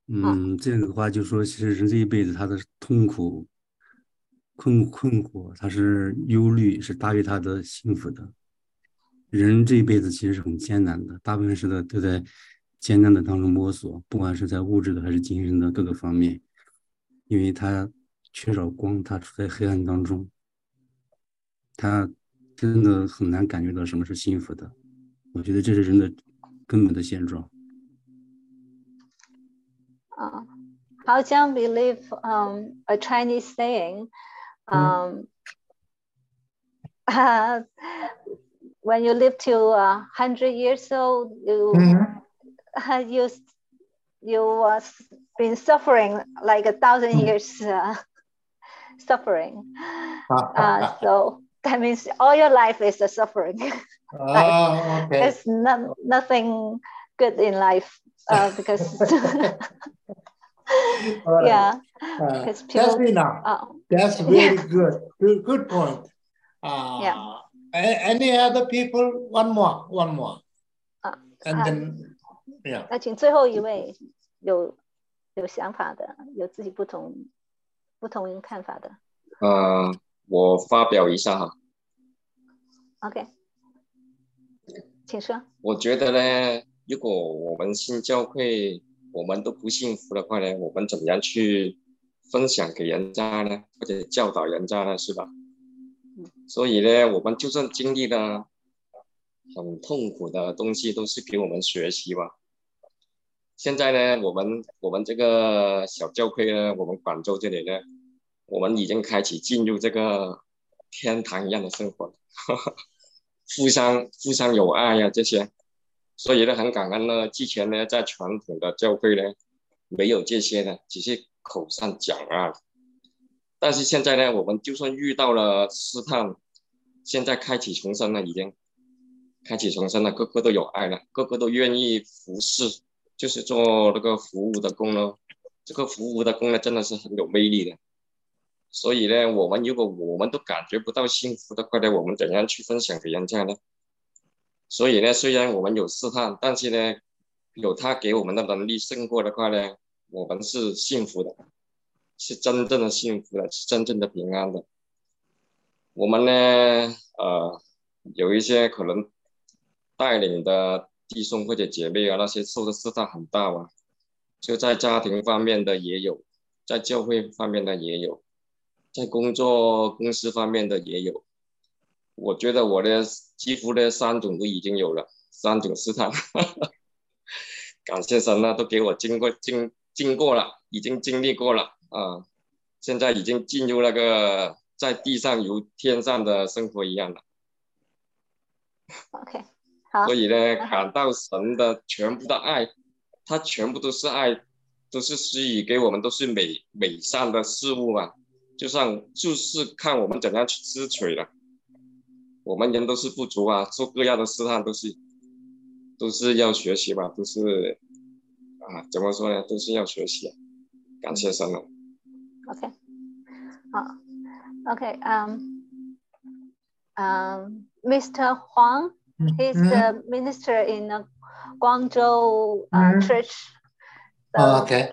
[SPEAKER 13] 嗯，这样的话就说，其实人这一辈子他的痛苦、困困惑，他是忧虑是大于他的幸福的。人这一辈子其实是很艰难的，大部分时的都在艰难的当中摸索，不管是在物质的还是精神的各个方面，因为他缺少光，他处在黑暗当中，他真的很难感觉到什么是幸福的。我觉得这是人的根本的现状。
[SPEAKER 2] 啊、uh,，How Jiang believe um a Chinese saying, hmm. um, when you live to a hundred years old, you hmm. you you been suffering like a thousand hmm. years uh, suffering. Ah, ah, uh, ah. so that means all your life is a suffering.
[SPEAKER 1] Oh, like, okay.
[SPEAKER 2] There's no, nothing good in life uh, because.
[SPEAKER 1] right.
[SPEAKER 2] Yeah,
[SPEAKER 1] uh,
[SPEAKER 2] people,
[SPEAKER 1] uh,
[SPEAKER 2] that's
[SPEAKER 1] enough. That's really yeah. good. good. Good point. Uh,
[SPEAKER 2] yeah.
[SPEAKER 1] Any other people? One more. One more.
[SPEAKER 2] Uh,
[SPEAKER 1] and
[SPEAKER 2] uh,
[SPEAKER 1] then, yeah.
[SPEAKER 2] 那请最后一位有有想法的，有自己不同不同看法的。
[SPEAKER 17] 呃，我发表一下哈。
[SPEAKER 2] OK。请说。
[SPEAKER 17] 我觉得呢，如果我们新教会我们都不幸福的话呢，我们怎么样去分享给人家呢？或者教导人家呢？是吧？嗯所以呢，我们就算经历了很痛苦的东西，都是给我们学习吧。现在呢，我们我们这个小教会呢，我们广州这里呢，我们已经开始进入这个天堂一样的生活，互相互相有爱呀这些，所以呢很感恩呢。之前呢在传统的教会呢没有这些的，只是口上讲啊。但是现在呢，我们就算遇到了试探，现在开启重生了，已经开启重生了，个个都有爱了，个个都愿意服侍。就是做那个服务的工咯，这个服务的工呢，真的是很有魅力的。所以呢，我们如果我们都感觉不到幸福的话呢，我们怎样去分享给人家呢？所以呢，虽然我们有试探，但是呢，有他给我们的能力胜过的话呢，我们是幸福的，是真正的幸福的，是真正的平安的。我们呢，呃，有一些可能带领的。弟兄或者姐妹啊，那些受的试探很大啊，就在家庭方面的也有，在教会方面的也有，在工作公司方面的也有。我觉得我的几乎的三种都已经有了，三种试探，感谢神啊，都给我经过经经过了，已经经历过了啊，现在已经进入那个在地上如天上的生活一样了。
[SPEAKER 2] OK。
[SPEAKER 17] 所以呢，感到神的全部的爱，他全部都是爱，都是施予给我们，都是美美善的事物嘛。就像就是看我们怎样去支取了。我们人都是不足啊，做各样的试探都是都是要学习吧，都是啊，怎么说呢，都是要学习。感谢神了。
[SPEAKER 2] OK，好，OK，嗯嗯，Mr. 黄。He's
[SPEAKER 1] Mm-hmm.
[SPEAKER 2] the minister in the Guangzhou uh,
[SPEAKER 1] Mhm.
[SPEAKER 2] church.
[SPEAKER 1] Oh, okay.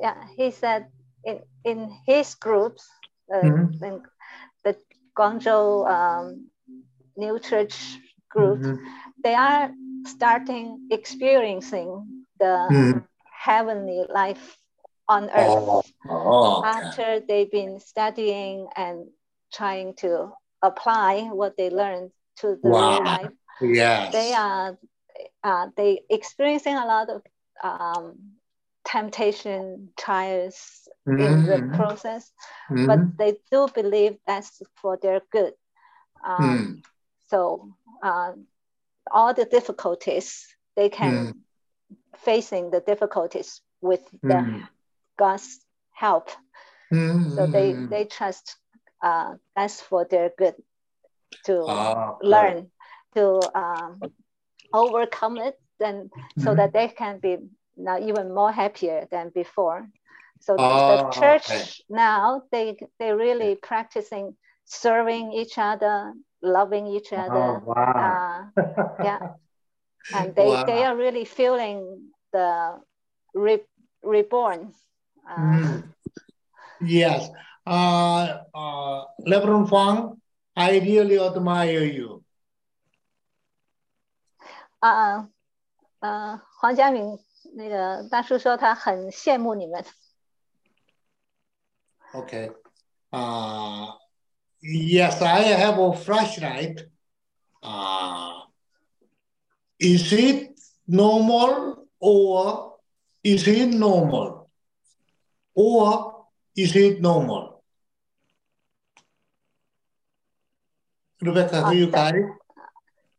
[SPEAKER 2] Yeah, he said in in his groups, uh,
[SPEAKER 1] Mhm.
[SPEAKER 2] in the Guangzhou um, new church group,
[SPEAKER 1] Mhm.
[SPEAKER 2] they are starting experiencing the
[SPEAKER 1] Mhm.
[SPEAKER 2] heavenly life on earth
[SPEAKER 1] Oh, oh,
[SPEAKER 2] after they've been studying and trying to apply what they learned to the
[SPEAKER 1] Wow.
[SPEAKER 2] real life
[SPEAKER 1] Yes.
[SPEAKER 2] they are uh, they experiencing a lot of um, temptation trials in the
[SPEAKER 1] Mhm.
[SPEAKER 2] process
[SPEAKER 1] Mhm.
[SPEAKER 2] but they do believe that's for their good um,
[SPEAKER 1] Mm.
[SPEAKER 2] so uh, all the difficulties they can
[SPEAKER 1] Mm.
[SPEAKER 2] facing the difficulties with the
[SPEAKER 1] Mm.
[SPEAKER 2] god's help so they
[SPEAKER 1] Mhm.
[SPEAKER 2] they trust uh, that's for their good to
[SPEAKER 1] Ah,
[SPEAKER 2] learn to um, overcome it and so
[SPEAKER 1] Mhm.
[SPEAKER 2] that they can be now even more happier than before. So
[SPEAKER 1] oh,
[SPEAKER 2] the church
[SPEAKER 1] okay.
[SPEAKER 2] now they they really practicing serving each other, loving each oh, other.
[SPEAKER 1] Oh, wow.
[SPEAKER 2] Uh, yeah, and they
[SPEAKER 1] wow.
[SPEAKER 2] they are really feeling the re- reborn. Uh,
[SPEAKER 1] mm. Yes, uh, uh, Lebron Fang, I really admire you.
[SPEAKER 2] Uh, uh, Huang Jiaming 那个大叔说他很羡慕你们。
[SPEAKER 1] Okay. Yes, I have a flashlight. Uh, is it normal or is it normal? Or is it normal? Rebecca, do you got it?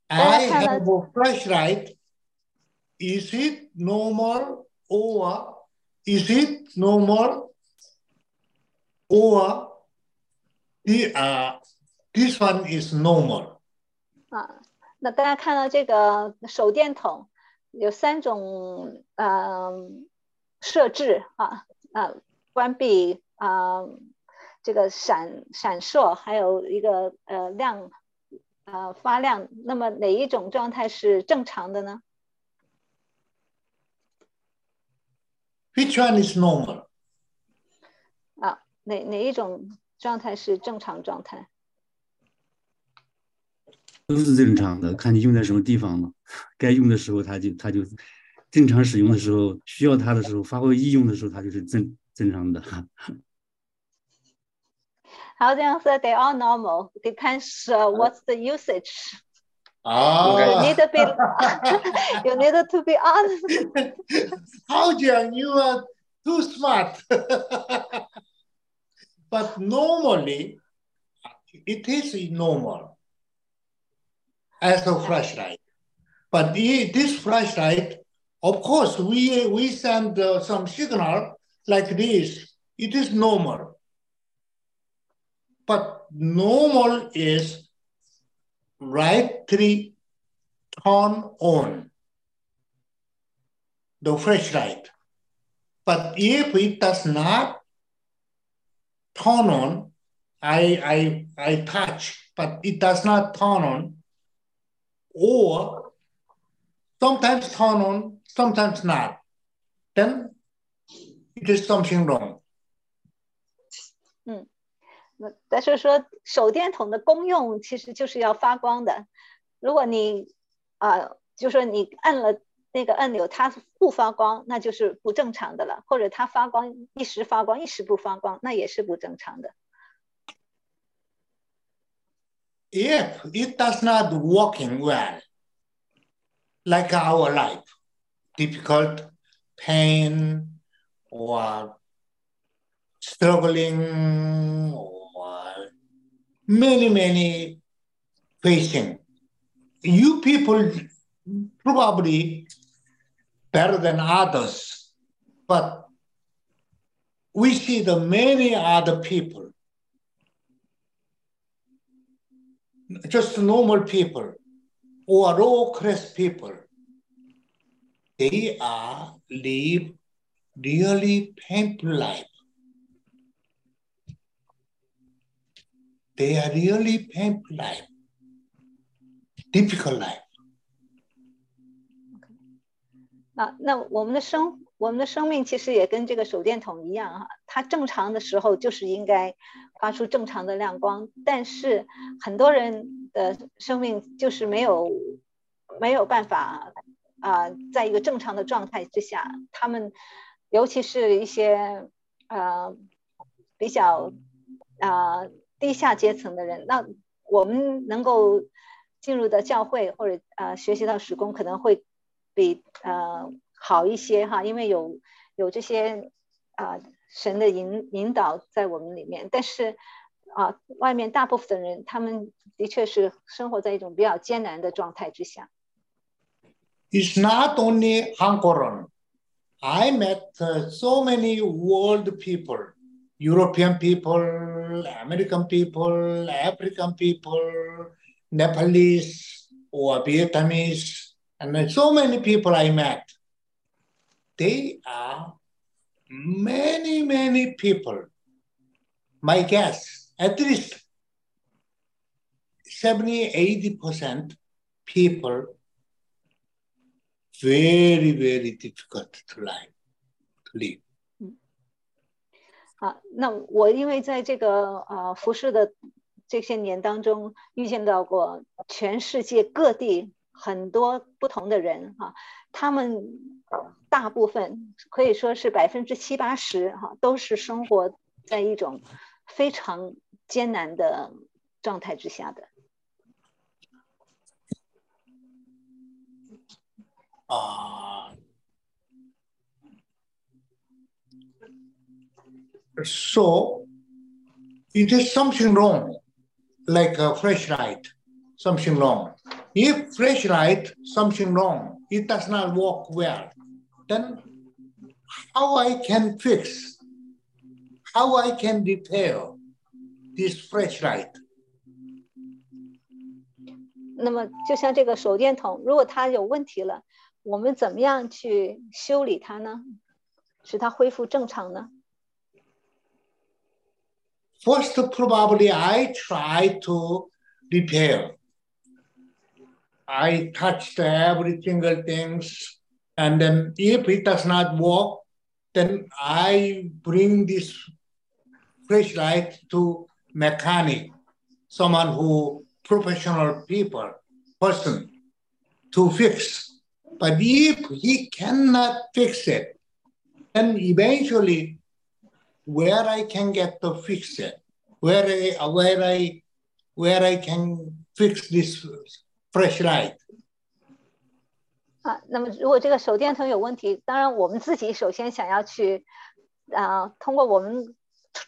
[SPEAKER 1] I have a flashlight. Is it normal or is it normal or the uh this one is normal?
[SPEAKER 2] 啊，那大家看到这个手电筒有三种呃设置啊啊，关闭啊、这个闪闪烁，还有一个呃亮呃发亮。那么哪一种状态是正常的呢？
[SPEAKER 1] Which one is normal?
[SPEAKER 2] 啊，哪哪一种状态是正常状态？
[SPEAKER 13] 都是正常的，看你用在什么地方了。该用的时候，它就它就正常使用的时候，需要它的时候，发挥应用的时候，它就是正正常的。
[SPEAKER 2] How do you say they are normal? Depends what's the usage.
[SPEAKER 1] Ah.
[SPEAKER 2] You need to be you need to be honest.
[SPEAKER 1] How Jiang, you are too smart. but normally, it is normal as a flashlight. But this flashlight, of course, we we send uh, some signal like this. It is normal. But normal is rightly turn on the flashlight. But if it does not turn on, I, I, I touch, but it does not turn on, or sometimes turn on, sometimes not, then it is something wrong.
[SPEAKER 2] 那但是说手电筒的功用其实就是要发光的。如果你啊、就说你按了那个按钮，它不发光，那就是不正常的了；或者它发光一时发光，一时不发光，那也是不正常的。
[SPEAKER 1] if it does not working well, like our life, difficult, pain, or struggling, or many, many facing, you people probably better than others, but we see the many other people. Just normal people or low class people, they are live really painful life. They are really painful life, difficult life.
[SPEAKER 2] 啊，那我们的生我们的生命其实也跟这个手电筒一样哈、它正常的时候就是应该发出正常的亮光，但是很多人的生命就是没有没有办法啊、在一个正常的状态之下，他们尤其是一些呃比较啊、低下阶层的人，那我们能够进入的教会或者呃学习到时工，可能会比呃好一些哈，因为有有这些啊、神的引引导在我们里面，但是啊、外面大部分的人，他们的确是生活在一种比较艰难的状态之下。
[SPEAKER 1] It's not only Hankoron. I met so many world people, European people, American people, African people, Nepalese or Vietnamese, and so many people I met. They are many, many people. My guess, at least 70, 80% people very, very difficult to live, to live.
[SPEAKER 2] 啊，那我因为在这个呃服饰的这些年当中，遇见到过全世界各地很多不同的人哈、他们大部分可以说是百分之七八十哈，都是生活在一种非常艰难的状态之下的。
[SPEAKER 1] Uh, So it is something wrong, like a fresh light, something wrong. If fresh light, something wrong, it does not work well, then how I can fix, how I can repair this fresh light? First, probably I try to repair. I touched every single things, and then if it does not work, then I bring this fresh light to mechanic, someone who professional people person to fix. But if he cannot fix it, then eventually where I can get to fix it, where I, where I, where I can fix this fresh light.
[SPEAKER 2] 啊，那么如果这个手电筒有问题，当然我们自己首先想要去啊、通过我们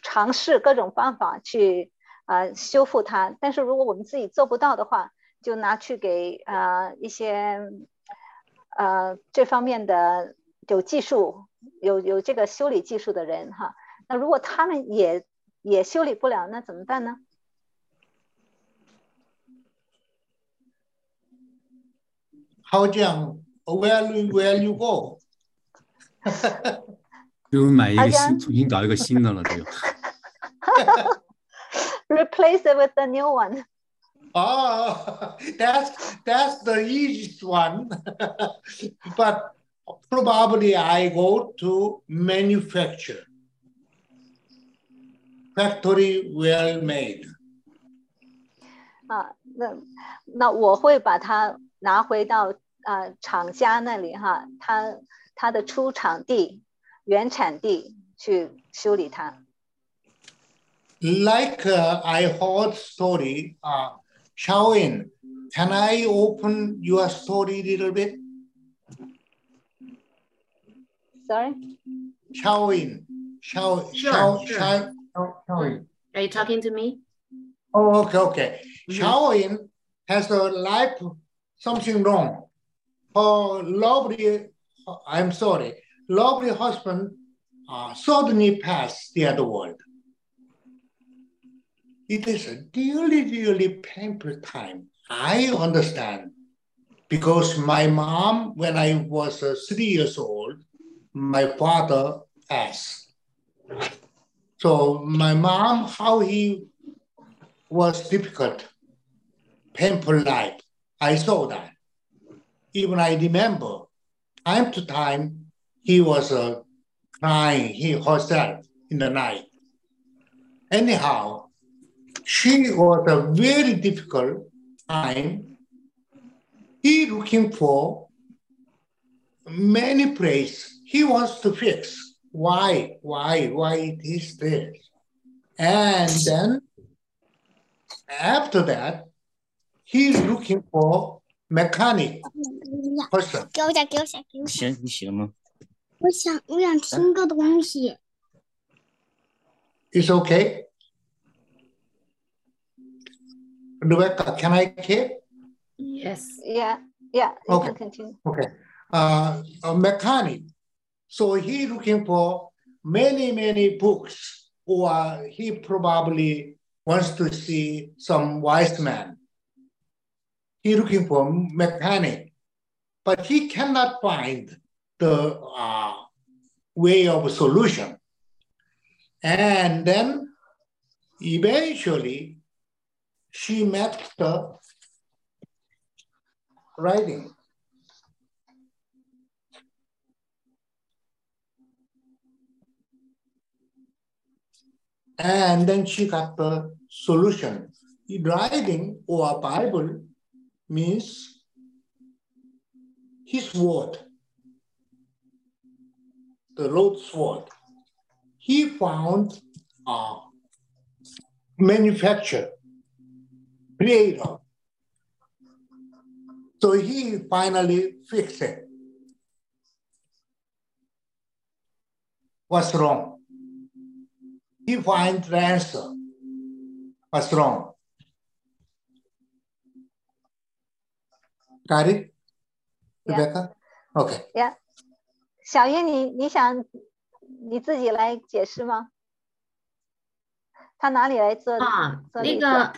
[SPEAKER 2] 尝试各种方法去啊、修复它。但是如果我们自己做不到的话，就拿去给啊、一些呃这方面的有技术、有有这个修理技术的人哈。那如果他们也也修理不了，那怎么办呢？
[SPEAKER 1] 好这样，Where will where you go？
[SPEAKER 13] 就买一个新，重新搞一个新的了，这个。
[SPEAKER 2] Replace it with a new one.
[SPEAKER 1] Oh, that's that's the easiest one. but probably I go to manufacture. factory well made.
[SPEAKER 2] 啊，那那我会把它拿回到啊厂家那里哈，它它的出厂地、原产地去修理它。
[SPEAKER 1] Like uh, I heard story, uh, Shaoin, can I open your story a little bit?
[SPEAKER 2] Sorry.
[SPEAKER 1] Shaoin, Shao,
[SPEAKER 6] Xiao
[SPEAKER 1] Xiao
[SPEAKER 6] sure.
[SPEAKER 1] Shaolin.
[SPEAKER 6] Are you talking to me?
[SPEAKER 1] Oh, okay, okay.
[SPEAKER 6] Mhm.
[SPEAKER 1] Shaolin has a life something wrong. Her lovely, I'm sorry, lovely husband uh, suddenly passed the other world. It is a really, really painful time. I understand because my mom, when I was uh, three years old, my father passed. So my mom, how he was difficult, painful life. I saw that. Even I remember, time to time, he was uh, crying he herself in the night. Anyhow, she was a very difficult time. He looking for many places he wants to fix why, why, why it is this. And then after that, he's looking for mechanic person.
[SPEAKER 18] 给我点，给我点，给我点。
[SPEAKER 13] 行，你写了吗？
[SPEAKER 18] 我想，我想听个东西。
[SPEAKER 1] It's okay. Rebecca, can I keep?
[SPEAKER 6] Yes.
[SPEAKER 2] Yeah. Yeah.
[SPEAKER 1] Okay.
[SPEAKER 2] Continue.
[SPEAKER 1] Okay. Uh, a mechanic so he looking for many, many books, or he probably wants to see some wise man. He looking for mechanic, but he cannot find the uh, way of solution. And then eventually she met the writing. And then she got the solution. Writing or Bible means his word, the Lord's word. He found a manufacturer, creator. So he finally fixed it. What's wrong? He finds the answer. What's wrong? Got it?
[SPEAKER 2] Yeah.
[SPEAKER 1] Rebecca? Okay.
[SPEAKER 2] Yeah，小英，你你想你自己来解释吗？他哪里来做
[SPEAKER 6] 啊？那个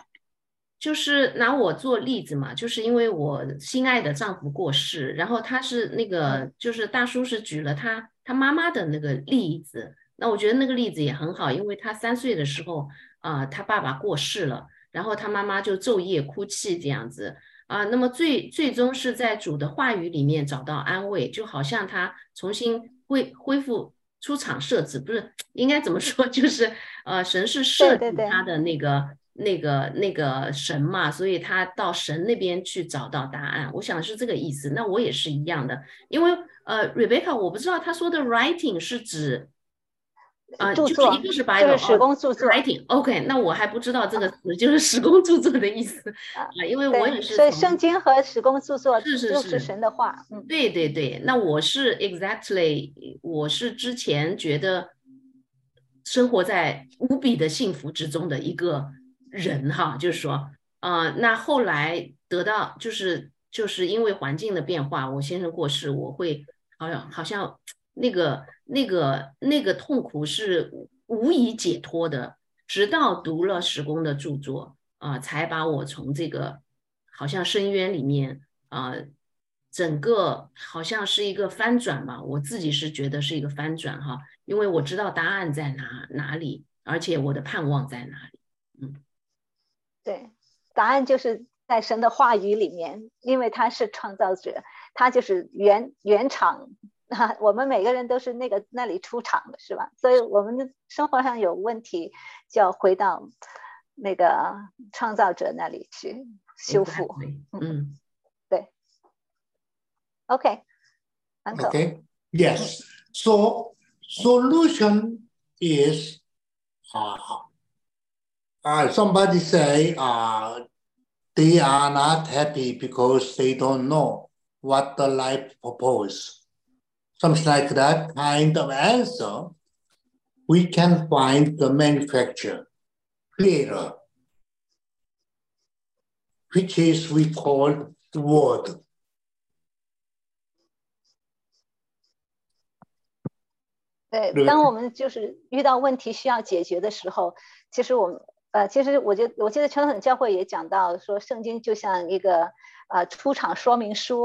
[SPEAKER 6] 就是拿我做例子嘛，就是因为我心爱的丈夫过世，然后他是那个就是大叔是举了他他妈妈的那个例子，那我觉得那个例子也很好，因为他三岁的时候啊、他爸爸过世了，然后他妈妈就昼夜哭泣这样子啊、那么最最终是在主的话语里面找到安慰，就好像他重新恢恢复出厂设置，不是应该怎么说？就是呃，神是设计他的那个那个那个神嘛，所以他到神那边去找到答案。我想是这个意思。那我也是一样的，因为呃，Rebecca，我不知道他说的 writing 是指。啊，就是一个是 Bible，
[SPEAKER 2] 就是施工著作。
[SPEAKER 6] Writing，OK，那我还不知道这个词就是史工著作的意思 啊，因为我也是。
[SPEAKER 2] 所以圣经和史工著作
[SPEAKER 6] 是是
[SPEAKER 2] 是神的话，嗯，
[SPEAKER 6] 对对对，那我是 exactly，我是之前觉得生活在无比的幸福之中的一个人哈，就是说啊，那后来得到就是就是因为环境的变化，我先生过世，我会好像好像。那个、那个、那个痛苦是无以解脱的，直到读了史公的著作啊，才把我从这个好像深渊里面啊，整个好像是一个翻转吧。我自己是觉得是一个翻转哈，因为我知道答案在哪哪里，而且我的盼望在哪里。嗯，
[SPEAKER 2] 对，答案就是在神的话语里面，因为他是创造者，他就是原原厂。啊，我们每个人都是那个那里出场的，是吧？所以我们的生活上有问题，就要回到那个创造者那里去修复。
[SPEAKER 6] 嗯，
[SPEAKER 2] 对。Okay.
[SPEAKER 1] Okay. Yes. So solution is, uh, uh, somebody say, uh, they are not happy because they don't know what the life purpose something like that kind of answer, we can find the manufacturer, creator, which is we call the word.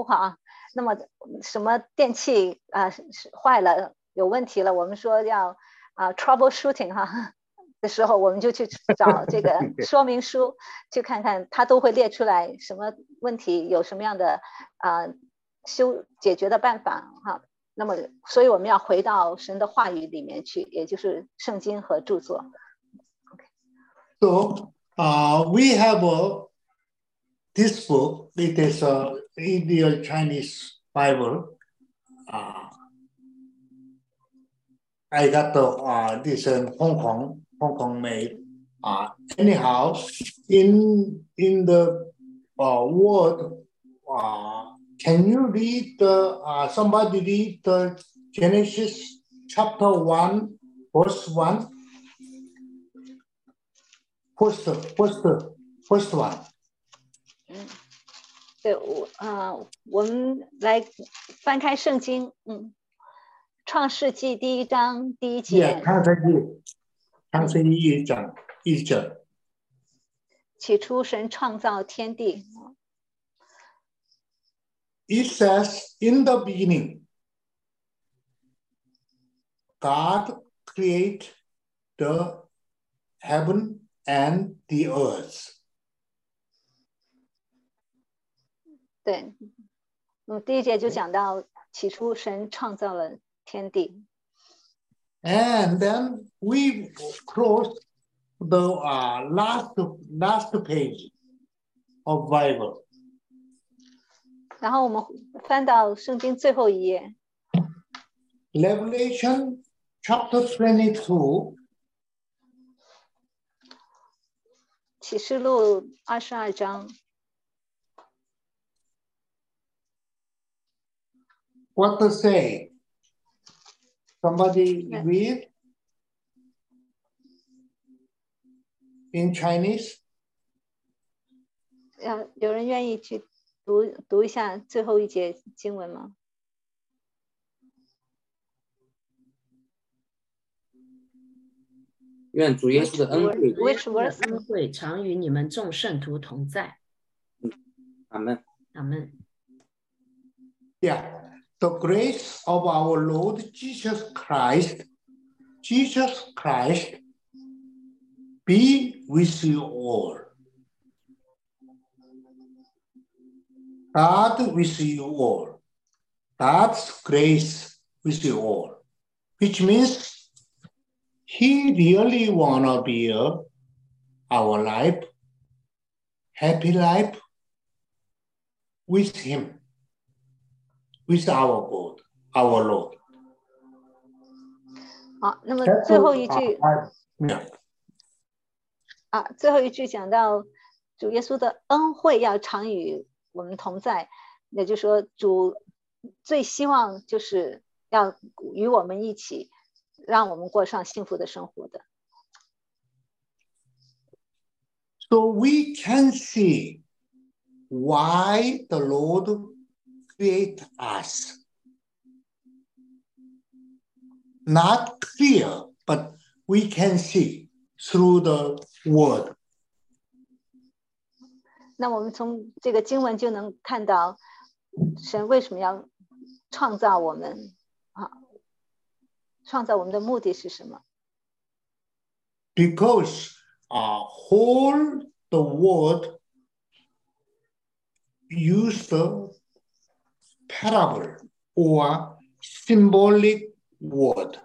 [SPEAKER 2] Right. 那么什么电器啊坏了有问题了，我们说要啊 troubleshooting 哈的时候，我们就去 找这个说明书去看看，它都会列出来什么问题，有什么样的啊修解决的办法哈。那么，所以我们要回到神的话语里面去，也就是圣经和著作。
[SPEAKER 1] So, uh, we have a this book. It is a Indian Chinese Bible. Uh, I got the uh, this in Hong Kong, Hong Kong made. Uh, anyhow, in in the uh, uh, can you read the uh, somebody read the Genesis chapter one, verse one? First, first, first one.
[SPEAKER 2] 对，我啊、呃，我们来翻开圣经，嗯，《创世纪》第一章第一节。
[SPEAKER 1] Yeah, 创世纪，创世纪一章一节。
[SPEAKER 2] 起初，神创造天地。
[SPEAKER 1] It says in the beginning, God created the heaven and the earth.
[SPEAKER 2] 对，嗯，第一节就讲到起初神创造了天地。
[SPEAKER 1] And then we cross the uh, last last page of Bible.
[SPEAKER 2] 然后我们翻到圣经最后一页。
[SPEAKER 1] Revelation chapter twenty-two.
[SPEAKER 2] 启示录二十二章。
[SPEAKER 1] What to say? Somebody read in Chinese?
[SPEAKER 2] 要有人愿意去读读一下最后一节经文吗？
[SPEAKER 19] 愿主耶稣的恩惠、
[SPEAKER 6] 恩惠常与你们众圣徒同在。
[SPEAKER 19] 阿门。
[SPEAKER 6] 阿门。
[SPEAKER 1] Yeah. The grace of our Lord Jesus Christ, Jesus Christ, be with you all. God with you all. God's grace with you all, which means He really wanna be uh, our life happy life with Him, with our God, our Lord.
[SPEAKER 2] 好，那么最后一句啊，最后一句讲到主耶稣的恩惠要常与我们同在，也就是说，主最希望就是要与我们一起，让我们过上幸福的生活的。
[SPEAKER 1] So we can see why the Lord create us. Not clear, but we can see through the word.
[SPEAKER 2] 那我们从这个经文就能看到，神为什么要创造我们啊？创造我们的目的是什么
[SPEAKER 1] ？Because uh, whole the world used parable or symbolic word.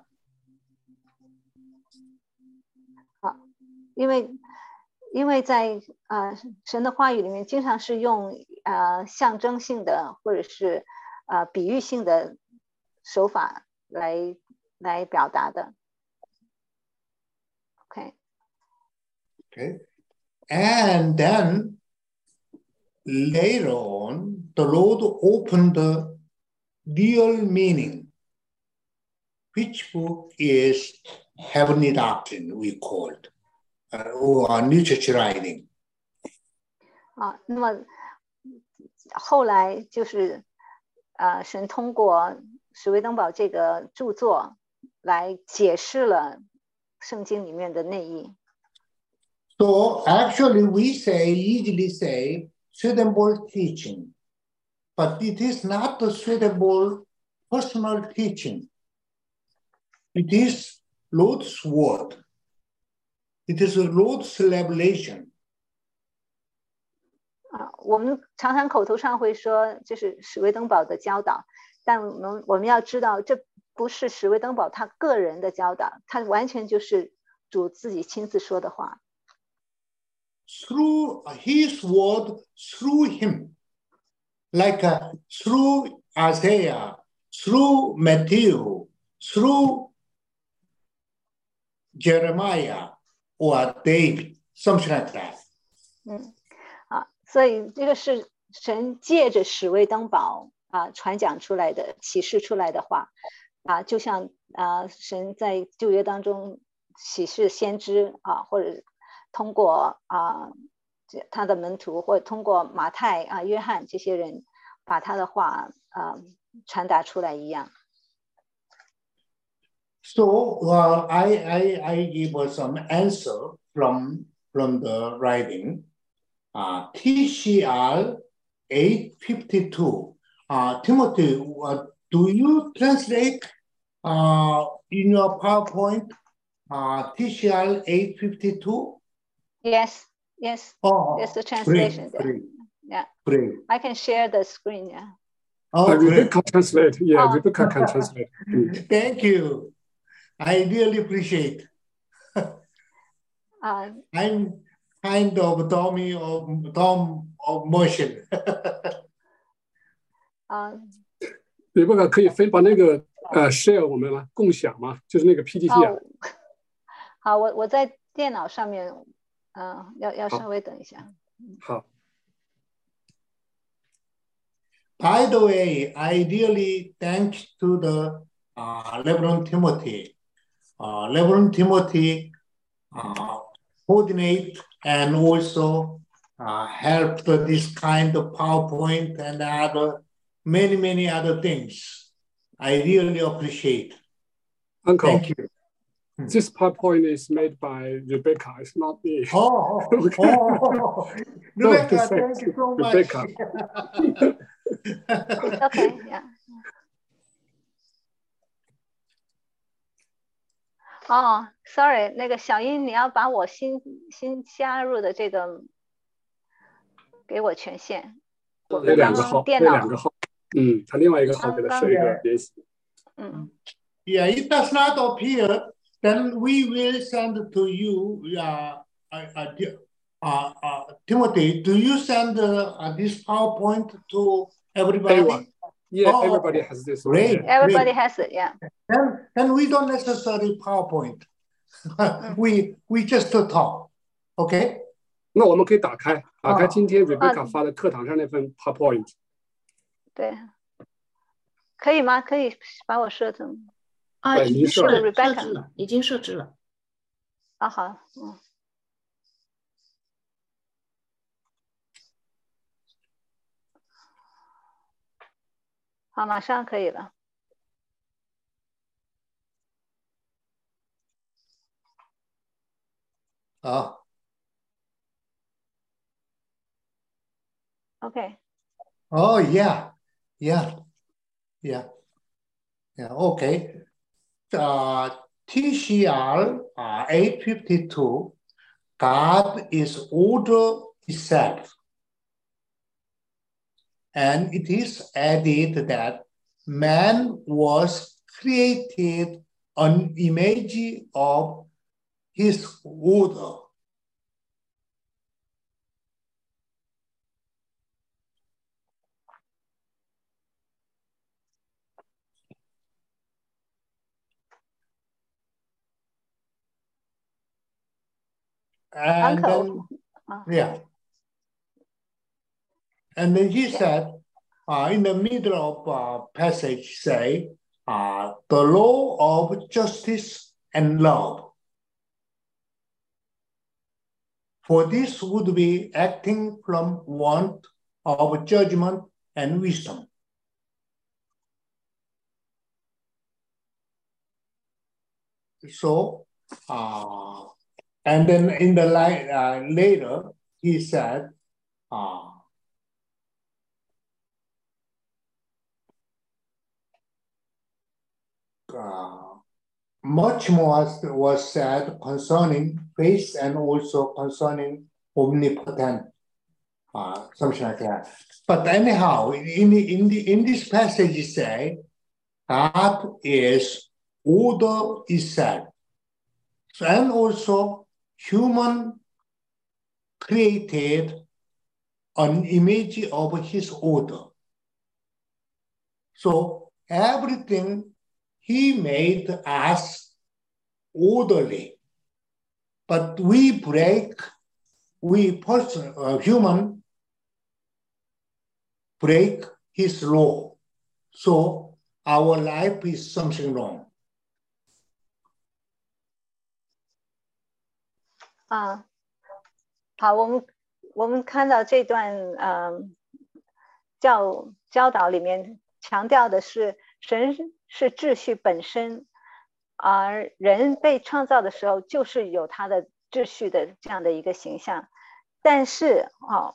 [SPEAKER 2] 因为因为在啊、呃神的话语里面，经常是用啊、呃象征性的或者是啊、呃比喻性的手法来来表达的。
[SPEAKER 1] OK，Okay. And then Later on, the Lord opened the real meaning, which book is heavenly doctrine, we call uh, oh, or New Church Writing.
[SPEAKER 2] 啊，那么后来就是呃，神通过史威登堡这个著作来解释了圣经里面的内意。
[SPEAKER 1] So actually, we say easily say suitable teaching, but it is not a suitable personal teaching. It is Lord's word. It is Lord's revelation.
[SPEAKER 2] 啊，我们常常口头上会说这是史威登堡的教导，但我们我们要知道，这不是史威登堡他个人的教导，他完全就是主自己亲自说的话。
[SPEAKER 1] Through his word, through him, like uh, through Isaiah, through Matthew, through Jeremiah or David, something like that.
[SPEAKER 2] 嗯，啊，所以这个是神借着史威登堡啊传讲出来的、启示出来的话啊，就像啊神在旧约当中启示先知啊，或者
[SPEAKER 1] So, I I I give some answer from from the writing. Uh, TCR 852. Uh, Timothy, uh, do you translate uh, in your PowerPoint uh, TCL 852?
[SPEAKER 2] Yes, yes.
[SPEAKER 1] Oh,
[SPEAKER 2] yes, the translation pray,
[SPEAKER 1] pray,
[SPEAKER 2] Yeah.
[SPEAKER 1] Pray.
[SPEAKER 2] I can share the screen, yeah.
[SPEAKER 1] Oh,
[SPEAKER 4] uh, translate. Yeah,
[SPEAKER 2] oh.
[SPEAKER 4] Rebecca can translate.
[SPEAKER 1] Thank you. I really appreciate.
[SPEAKER 2] uh,
[SPEAKER 1] I'm kind of Tommy of Tom of motion.
[SPEAKER 2] 啊，
[SPEAKER 4] 你不可可以分把那个呃 share 我们了，共享嘛，就是那个 PPT 啊。
[SPEAKER 2] 好，我我在电脑上面 啊，要要稍微等一下。
[SPEAKER 4] 好。
[SPEAKER 1] By the way, I really thank to the uh, Reverend Timothy. Uh, Reverend Timothy uh, coordinate and also uh, helped this kind of PowerPoint and other many, many other things. I really appreciate.
[SPEAKER 4] Uncle.
[SPEAKER 1] Thank you. Hmm.
[SPEAKER 4] This PowerPoint is made by Rebecca. It's not me.
[SPEAKER 1] Oh, oh, oh, oh
[SPEAKER 4] okay.
[SPEAKER 1] oh.
[SPEAKER 4] no,
[SPEAKER 1] Rebecca, thank you so much.
[SPEAKER 4] Rebecca.
[SPEAKER 2] okay, yeah. Oh, sorry, sorry，那个小英，你要把我新新加入的这个给我权限。我这
[SPEAKER 4] 两个号，这两个号，嗯，他另外一个号给他设一个联系。
[SPEAKER 2] 嗯。
[SPEAKER 1] Yeah, it does not appear then we will send to you, uh, uh, uh, uh Timothy, do you send this PowerPoint to everybody?
[SPEAKER 4] Everyone. Yeah,
[SPEAKER 1] oh,
[SPEAKER 4] everybody has this.
[SPEAKER 1] Great,
[SPEAKER 2] everybody
[SPEAKER 1] great.
[SPEAKER 2] has it, yeah.
[SPEAKER 1] Then, then we don't necessarily PowerPoint. we we just talk, okay?
[SPEAKER 4] 那我们可以打开，打开今天 Rebecca 发的课堂上那份 PowerPoint。
[SPEAKER 2] 对，可以吗？可以把我设成。
[SPEAKER 6] 啊，已经设
[SPEAKER 2] 置
[SPEAKER 6] 设
[SPEAKER 2] Rebecca
[SPEAKER 6] 置了，已经设置了。
[SPEAKER 2] 啊，好，嗯，好，马上可以了。
[SPEAKER 1] Uh, OK，oh yeah, yeah, yeah, yeah. Okay. Uh, TCR uh, 852. God is order itself. And it is added that man was created an image of his order. And
[SPEAKER 2] Uncle.
[SPEAKER 1] then, yeah. And then he said, uh, in the middle of uh, passage, say, uh, the law of justice and love. For this would be acting from want of judgment and wisdom. So, uh, and then in the line uh, later, he said, uh, uh, much more was said concerning faith and also concerning omnipotent, uh, something like that. But anyhow, in the, in the in this passage, he say God is order itself, and also human created an image of His order. So everything he made us orderly. But we break, we person, uh, human break his law. So our life is something wrong.
[SPEAKER 2] 啊，好，我们我们看到这段嗯教教导里面强调的是神是秩序本身，而人被创造的时候就是有他的秩序的这样的一个形象，但是啊，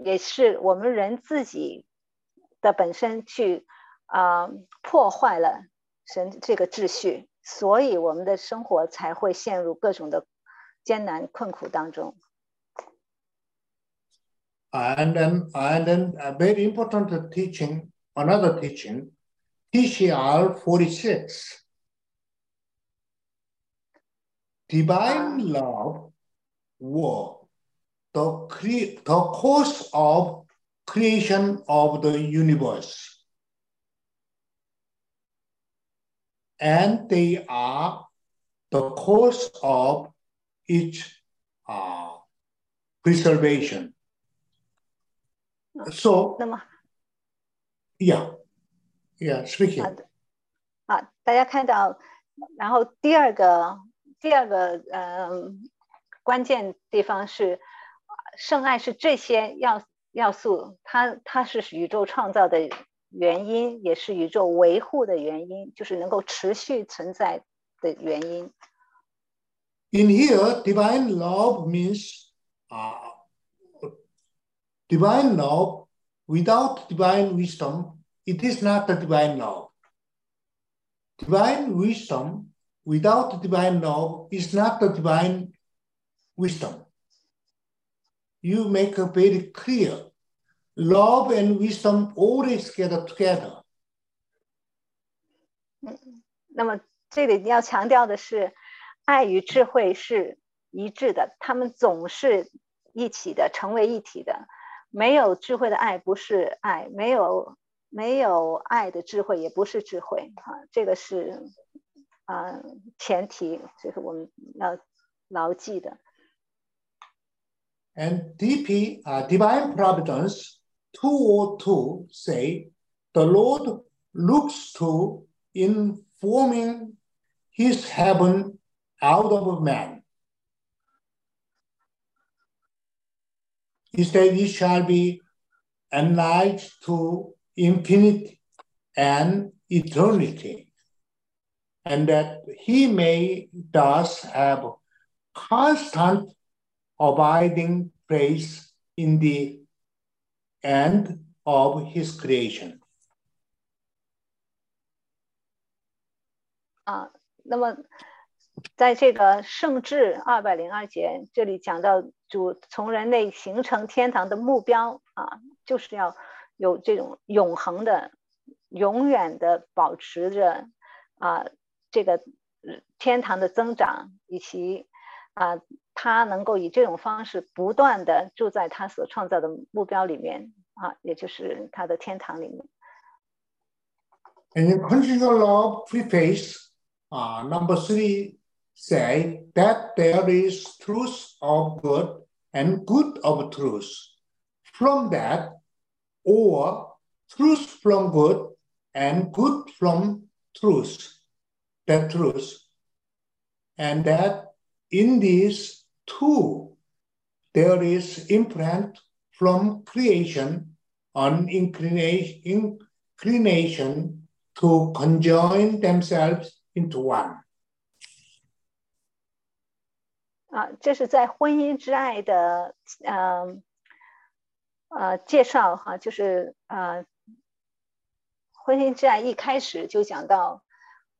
[SPEAKER 2] 也是我们人自己的本身去啊、破坏了神这个秩序，所以我们的生活才会陷入各种的艰难困苦当中。
[SPEAKER 1] And then, and then a very important teaching, another teaching, TCR 46. Divine ah. love was the, cre- the cause of creation of the universe. And they are the cause of its uh, preservation. So,
[SPEAKER 2] 那么
[SPEAKER 1] yeah, yeah, speaking.
[SPEAKER 2] 啊，大家看到，然后第二个第二个嗯、关键地方是，圣爱是这些要要素，它它是宇宙创造的原因，也是宇宙维护的原因，就是能够持续存在的原因。
[SPEAKER 1] In here, divine love means uh, divine love. Without divine wisdom, it is not the divine love. Divine wisdom without divine love is not the divine wisdom. You make a very clear. Love and wisdom always get together.
[SPEAKER 2] 那么这里要强调的是，爱与智慧是一致的，他们总是一起的，成为一体的。没有智慧的爱不是爱，没有没有爱的智慧也不是智慧啊，这个是啊前提，就是我们要牢记的。
[SPEAKER 1] And DP, uh, divine providence 202 say the Lord looks to informing his heaven out of man. Instead, He shall be enlarged to infinity and eternity, and that he may thus have constant abiding place in the end of his creation.
[SPEAKER 2] 啊，那么、uh, 在这个圣至二百零二节，这里讲到主从人类形成天堂的目标啊，就是要有这种永恒的、永远的保持着啊这个天堂的增长，以及啊他能够以这种方式不断的住在他所创造的目标里面啊，也就是他的天堂里面。
[SPEAKER 1] And in conjugal law preface, uh, number three say that there is truth of good and good of truth. From that, or truth from good and good from truth, that truth. And that in these two, there is imprint from creation on inclination, inclination to conjoin themselves into one.
[SPEAKER 2] 啊，这是在婚姻之爱的呃呃介绍哈，就是呃婚姻之爱一开始就讲到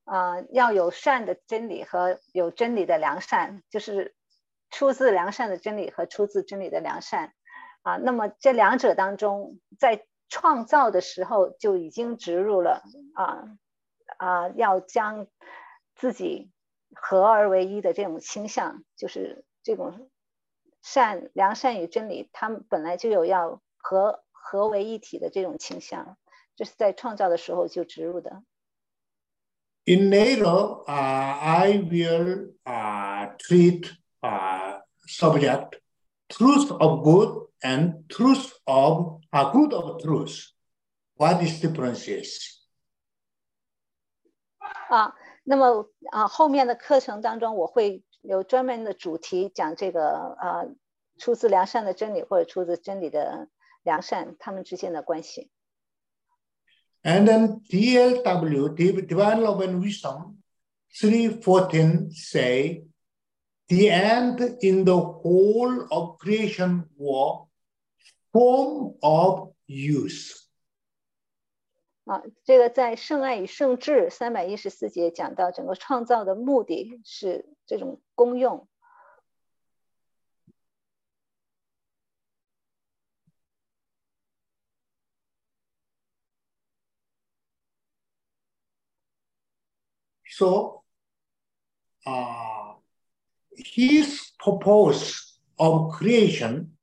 [SPEAKER 2] 啊要有善的真理和有真理的良善，就是出自良善的真理和出自真理的良善啊。那么这两者当中，在创造的时候就已经植入了啊啊要将自己。合而为一的这种倾向，就是这种善良善与真理，他们本来就有要合合为一体的这种倾向，这是在创造的时候就植入的。
[SPEAKER 1] In uh, I will uh, treat uh, subject truth of good and truth of uh, good of truth. What is differences?
[SPEAKER 2] 啊。那么啊，后面的课程当中，我会有专门的主题讲这个啊，出自良善的真理或者出自真理的良善，他们之间的关系。
[SPEAKER 1] And then DLW, Divine Love and Wisdom, 314 say, the end in the whole of creation war, form of use.
[SPEAKER 2] 啊，这个在《圣爱与圣智》三百一十四节讲到，整个创造的目的是这种功用。
[SPEAKER 1] So, uh, his purpose of creation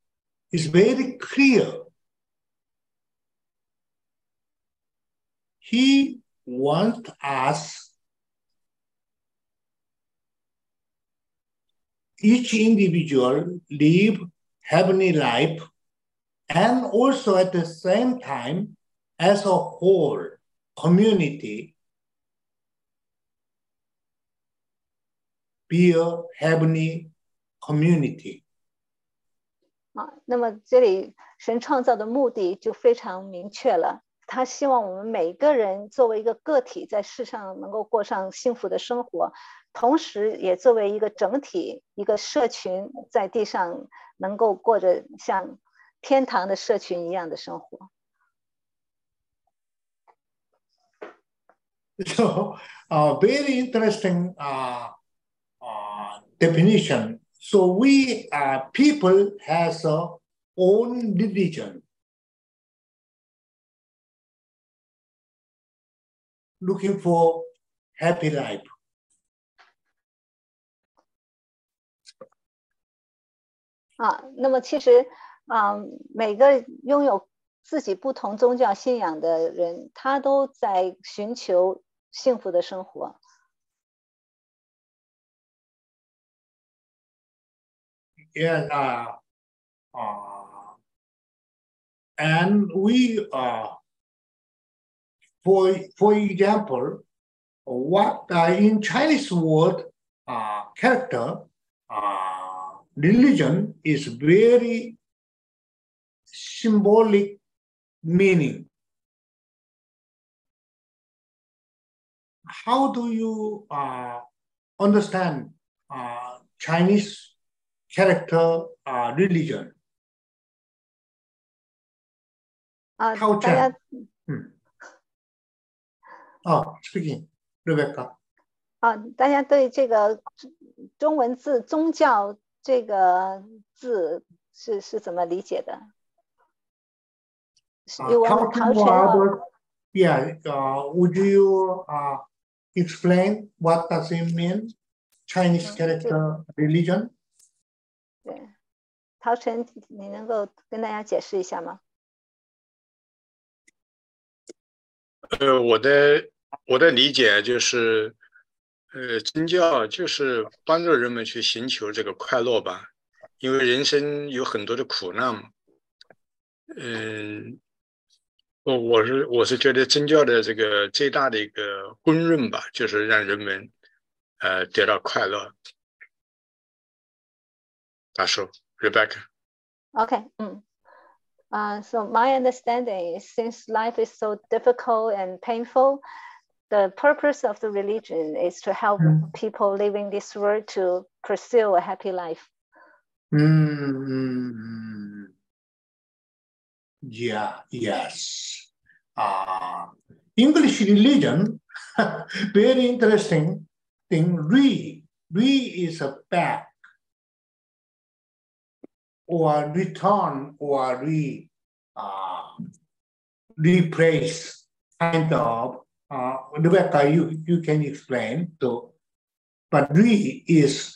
[SPEAKER 1] is very clear. He wants us, each individual, live heavenly life and also at the same time, as a whole community, be a heavenly community.
[SPEAKER 2] 啊，那么这里神创造的目的就非常明确了，他希望我们每个人作为一个个体，在世上能够过上幸福的生活，同时也作为一个整体、一个社群，在地上能够过着像天堂的社群一样的生活。
[SPEAKER 1] So, uh, very interesting uh, uh, definition. So we uh, people has a own religion. looking for happy life.
[SPEAKER 2] Uh, 那么其实，嗯，每个拥有自己不同宗教信仰的人，他都在寻求幸福的生活。
[SPEAKER 1] Yes, uh, uh, and we are for for example, what uh, in Chinese word uh, character, uh, religion is very symbolic meaning. How do you uh, understand uh, Chinese character uh, religion?
[SPEAKER 2] 啊，
[SPEAKER 1] 好
[SPEAKER 2] 大家
[SPEAKER 1] 嗯，哦，speaking Rebecca，
[SPEAKER 2] 啊，大家对这个中中文字“宗教”这个字是是怎么理解的？是
[SPEAKER 1] 啊
[SPEAKER 2] 陶
[SPEAKER 1] to
[SPEAKER 2] 泉啊
[SPEAKER 1] our yeah, uh, would you uh, explain what does it mean? Chinese character religion?
[SPEAKER 2] 对，陶晨，你能够跟大家解释一下吗？
[SPEAKER 11] 呃，我的我的理解就是，呃，宗教就是帮助人们去寻求这个快乐吧，因为人生有很多的苦难嘛。嗯，我我是我是觉得宗教的这个最大的一个功润吧，就是让人们呃得到快乐。大叔，Rebecca。
[SPEAKER 2] OK，嗯，啊 so my understanding is since life is so difficult and painful, the purpose of the religion is to help people living this world to pursue a happy life.
[SPEAKER 1] Mm, yeah, yes. Uh, English religion, very interesting thing. Re, re is a back or return or re, uh, replace kind of. Uh, Rebecca, you, you can explain. So, but re is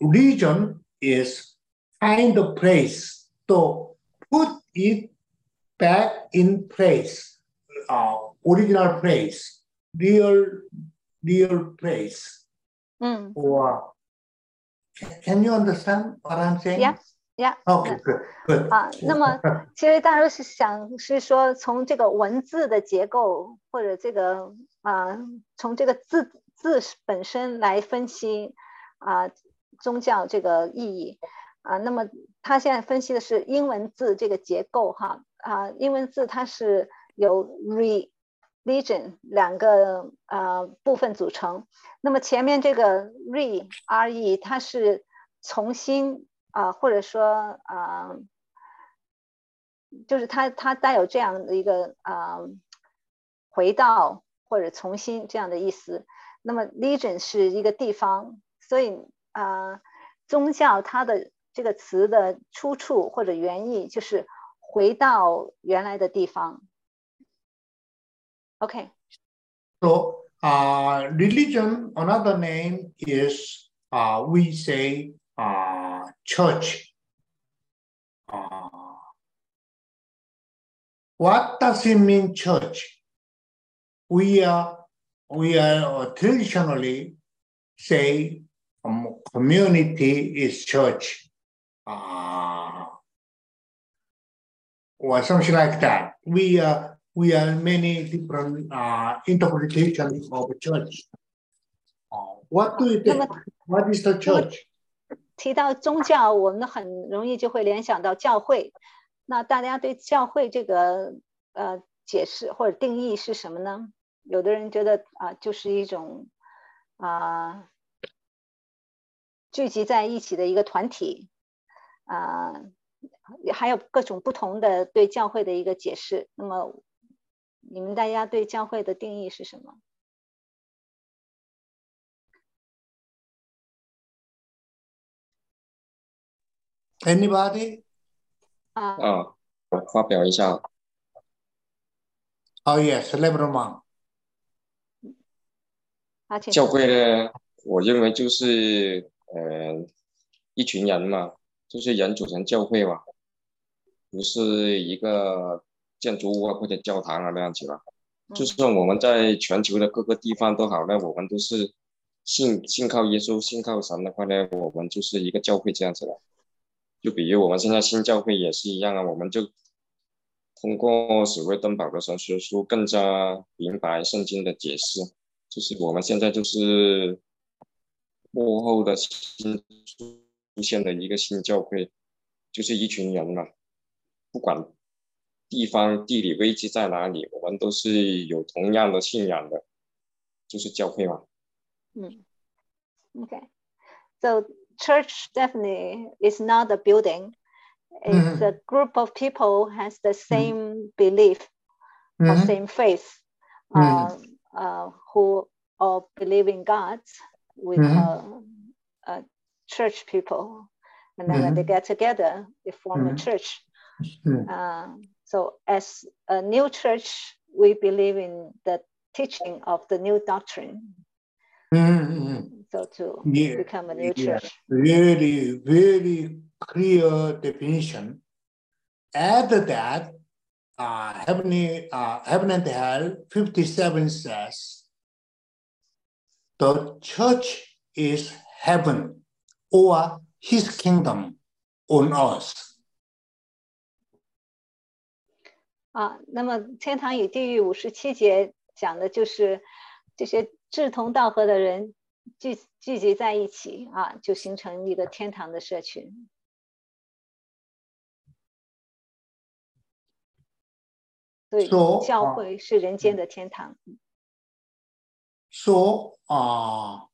[SPEAKER 1] region is find the place to put it back in place, uh, original place, real, real place.
[SPEAKER 2] Mm.
[SPEAKER 1] Or can, you understand what I'm saying?
[SPEAKER 2] Yeah, yeah.
[SPEAKER 1] Okay, good, good.
[SPEAKER 2] 啊，那么 其实大家是想是说，从这个文字的结构或者这个啊、从这个字字本身来分析啊、宗教这个意义啊、那么他现在分析的是英文字这个结构哈啊、英文字它是由 re religion 两个呃部分组成，那么前面这个 re r e 它是重新啊、或者说啊。就是它它带有这样的一个啊、回到或者重新这样的意思。那么 legion 是一个地方，所以啊、宗教它的这个词的出处或者原意就是回到原来的地方。
[SPEAKER 1] OK，So, uh, religion, another name is, uh, we say, uh, church. Uh, what does it mean, church? We are, we are uh, traditionally say um, community is church. Uh, or something like that. We are we are many different uh, interpretations of church. Uh, what do you think? What is the church?
[SPEAKER 2] 提到宗教，我们很容易就会联想到教会。那大家对教会这个呃解释或者定义是什么呢？有的人觉得啊、就是一种啊、聚集在一起的一个团体啊、还有各种不同的对教会的一个解释。那么你们大家对教会的定义是什么？
[SPEAKER 1] Anybody?
[SPEAKER 2] 啊、
[SPEAKER 17] 啊，我发表一下。
[SPEAKER 1] Oh yes, Lebron.
[SPEAKER 2] 啊，请
[SPEAKER 17] 教会呢，我认为就是呃一群人嘛，就是人组成教会嘛，不是一个建筑物啊或者教堂啊那样子了。就算我们在全球的各个地方都好那，我们都是信信靠耶稣、信靠神的话呢，我们就是一个教会这样子了。就比如我们现在新教会也是一样啊，我们就通过所谓登宝的神学书，更加明白圣经的解释。就是我们现在就是幕后的新出现的一个新教会，就是一群人嘛，不管。地方地理位置在哪里，我们都是有同样的信仰的，就是教会嘛。
[SPEAKER 2] 嗯，Okay, so church definitely is not a building. It's a group of people has the same belief or same faith, uh, uh, who all believe in God with uh, uh, church people, and then when they get together, they form a church. Uh, so as a new church, we believe in the teaching of the new doctrine.
[SPEAKER 1] Mm-hmm.
[SPEAKER 2] So to
[SPEAKER 1] yeah.
[SPEAKER 2] become a new
[SPEAKER 1] yeah.
[SPEAKER 2] church.
[SPEAKER 1] Really, really clear definition. Add that, uh, Heavenly, uh, Heaven and Hell 57 says, the church is heaven or his kingdom on earth.
[SPEAKER 2] 啊，那么《天堂与地狱》五十七节讲的就是这些志同道合的人聚聚集在一起啊，就形成一个天堂的社群。对
[SPEAKER 1] So,
[SPEAKER 2] 教
[SPEAKER 1] 啊
[SPEAKER 2] 会是人间的天堂。
[SPEAKER 1] So, uh,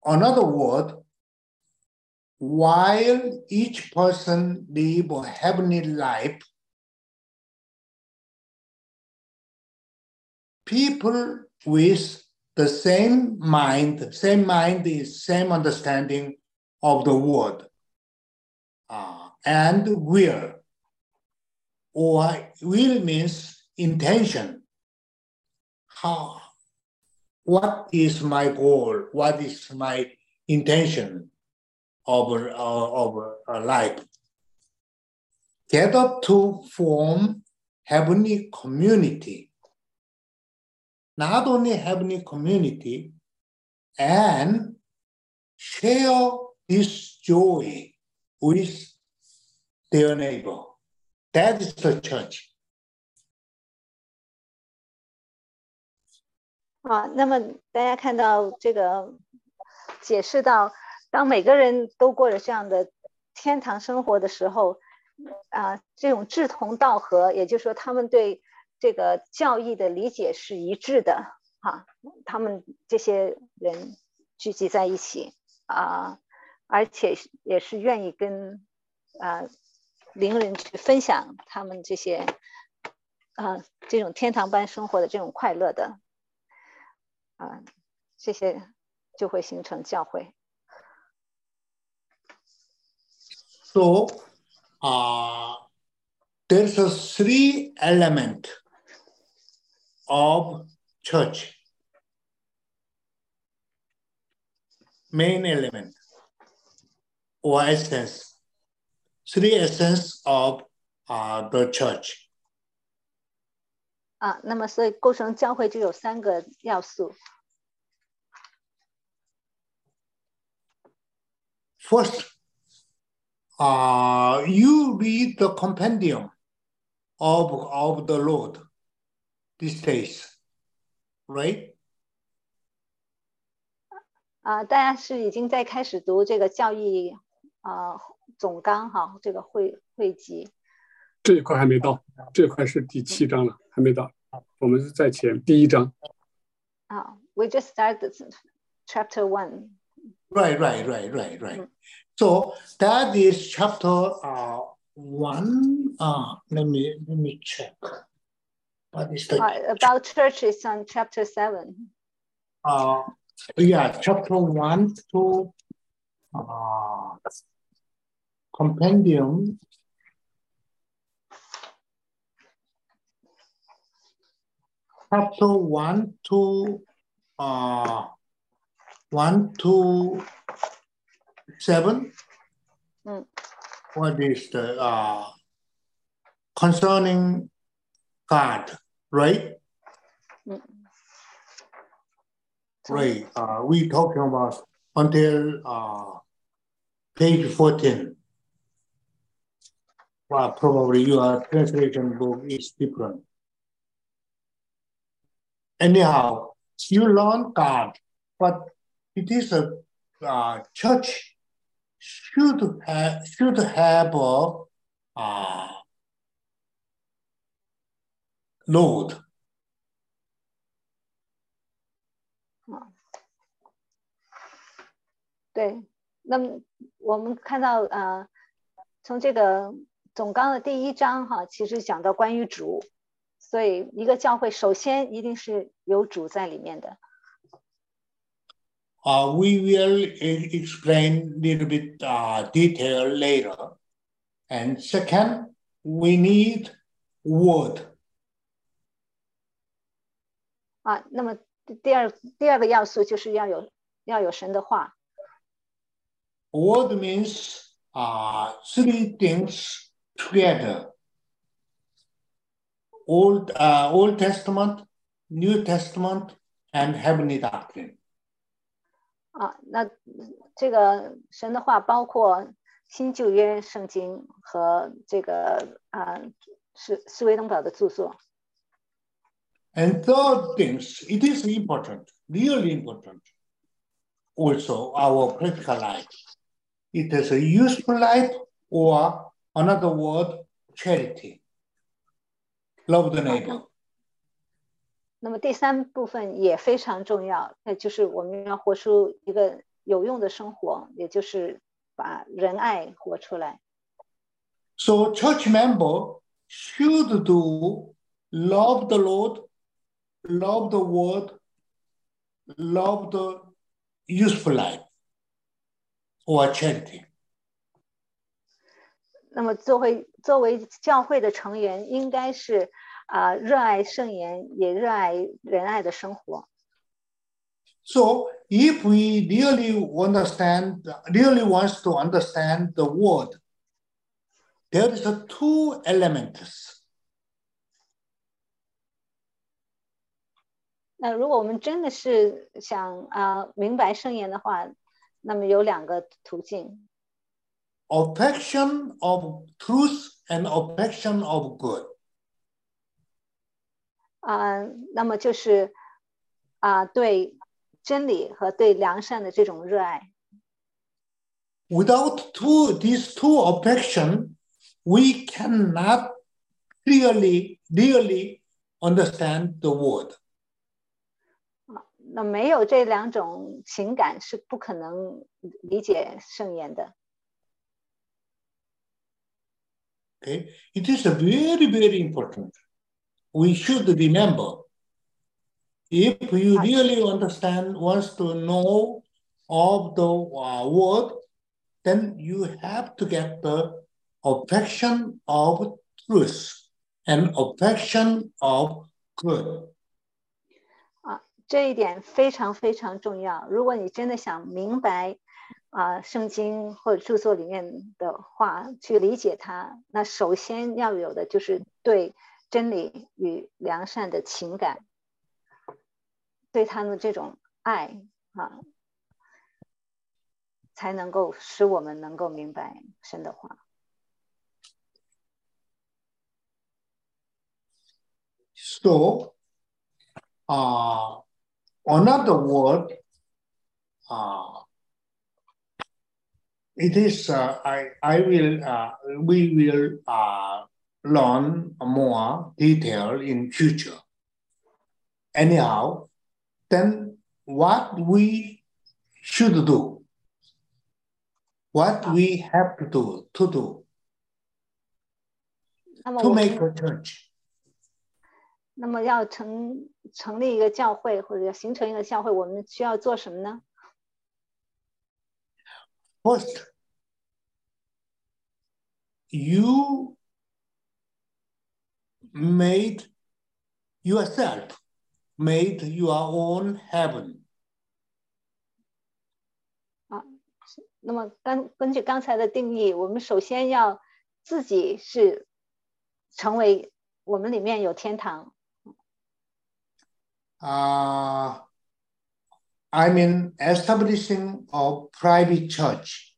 [SPEAKER 1] another word, while each person live a heavenly life, people with the same mind, same mind is same understanding of the word, uh, and will, or will means intention. How what is my goal? What is my intention of, uh, of uh, life? Gather to form heavenly community not only heavenly community and share this joy with their neighbor. That is the church.
[SPEAKER 2] 啊，那么大家看到这个解释到，当每个人都过着这样的天堂生活的时候，啊，这种志同道合，也就是说，他们对这个教义的理解是一致的，哈、他们这些人聚集在一起啊，而且也是愿意跟啊邻人去分享他们这些啊这种天堂般生活的这种快乐的。啊，这些就会形成教会。
[SPEAKER 1] So, uh, there's a three element of church. Main element or essence, three essence of uh, the church. first uh, you read the compendium of of the Lord these days, right?
[SPEAKER 2] 啊、呃，大家是已经在开始读这个教育啊、呃、总纲哈，这个会会集。
[SPEAKER 4] 这一块还没到，这一块是第七章了，还没到。我们是在前第一章。
[SPEAKER 2] 啊、uh,，We just started chapter one.
[SPEAKER 1] Right, right, right, right, right. So that is chapter uh, one. Uh, let me let me check. What is the
[SPEAKER 2] Uh, about church is on chapter seven.
[SPEAKER 1] uh, yeah, chapter one to uh, compendium. Chapter one to uh, one to seven.
[SPEAKER 2] 嗯
[SPEAKER 1] what is the uh, concerning God, right?
[SPEAKER 2] 嗯
[SPEAKER 1] Right. Uh, we talking about until uh, page 14. Well, probably your translation book is different. Anyhow, you learn God, but it is a uh, church should have should have a uh, Lord.
[SPEAKER 2] Lord 啊，对，那么我们看到呃，从这个总纲的第一章哈，其实讲到关于主，所以一个教会首先一定是有主在里面的。
[SPEAKER 1] Uh, we will explain a little bit uh, detail later. And second, we need word.
[SPEAKER 2] 啊，那么第二第二个要素就是要有要有神的话。
[SPEAKER 1] Word means uh, three things together. Old, uh, Old Testament, New Testament, and heavenly doctrine.
[SPEAKER 2] 啊，那这个神的话包括新旧约圣经和这个啊是斯维登堡的著作。
[SPEAKER 1] And third things, it is important, really important, also our practical life. It is a useful life or another word, charity. Love the neighbor.
[SPEAKER 2] 那么第三部分也非常重要，那就是我们要活出一个有用的生活，也就是把仁爱活出来。
[SPEAKER 1] So church member should do love the Lord love the world, love the useful life or charity.
[SPEAKER 2] 那么作为作为教会的成员，应该是啊、呃、热爱圣言，也热爱仁爱的生活。
[SPEAKER 1] So if we really understand, really wants to understand the word, there is a two elements.
[SPEAKER 2] 那如果我们真的是想啊、呃、明白圣言的话，那么有两个途径
[SPEAKER 1] ：objection of truth and objection of good。
[SPEAKER 2] 啊、呃，那么就是啊、呃、对真理和对良善的这种热爱。
[SPEAKER 1] Without two these two objection, we cannot really really understand the word.
[SPEAKER 2] 那没有这两种情感是不可能理解圣言的。
[SPEAKER 1] Okay, it is a very very important. We should remember. If you really understand, wants to know of the uh, word, then you have to get the affection of truth and affection of good.
[SPEAKER 2] 这一点非常非常重要。如果你真的想明白啊、圣经或者著作里面的话，去理解它，那首先要有的就是对真理与良善的情感，对他们这种爱啊，才能够使我们能够明白神的话。
[SPEAKER 1] So, uh, Another word, uh, it is, uh, I, I will, uh, we will uh, learn more detail in future. Anyhow, then what we should do, what we have to do, to do, to make a change.
[SPEAKER 2] 那么要成成立一个教会或者要形成一个教会，我们需要做什么呢
[SPEAKER 1] ？First, you made yourself, made your own heaven.
[SPEAKER 2] 啊那么根根据刚才的定义，我们首先要自己是成为我们里面有天堂。
[SPEAKER 1] uh, I mean establishing a private church.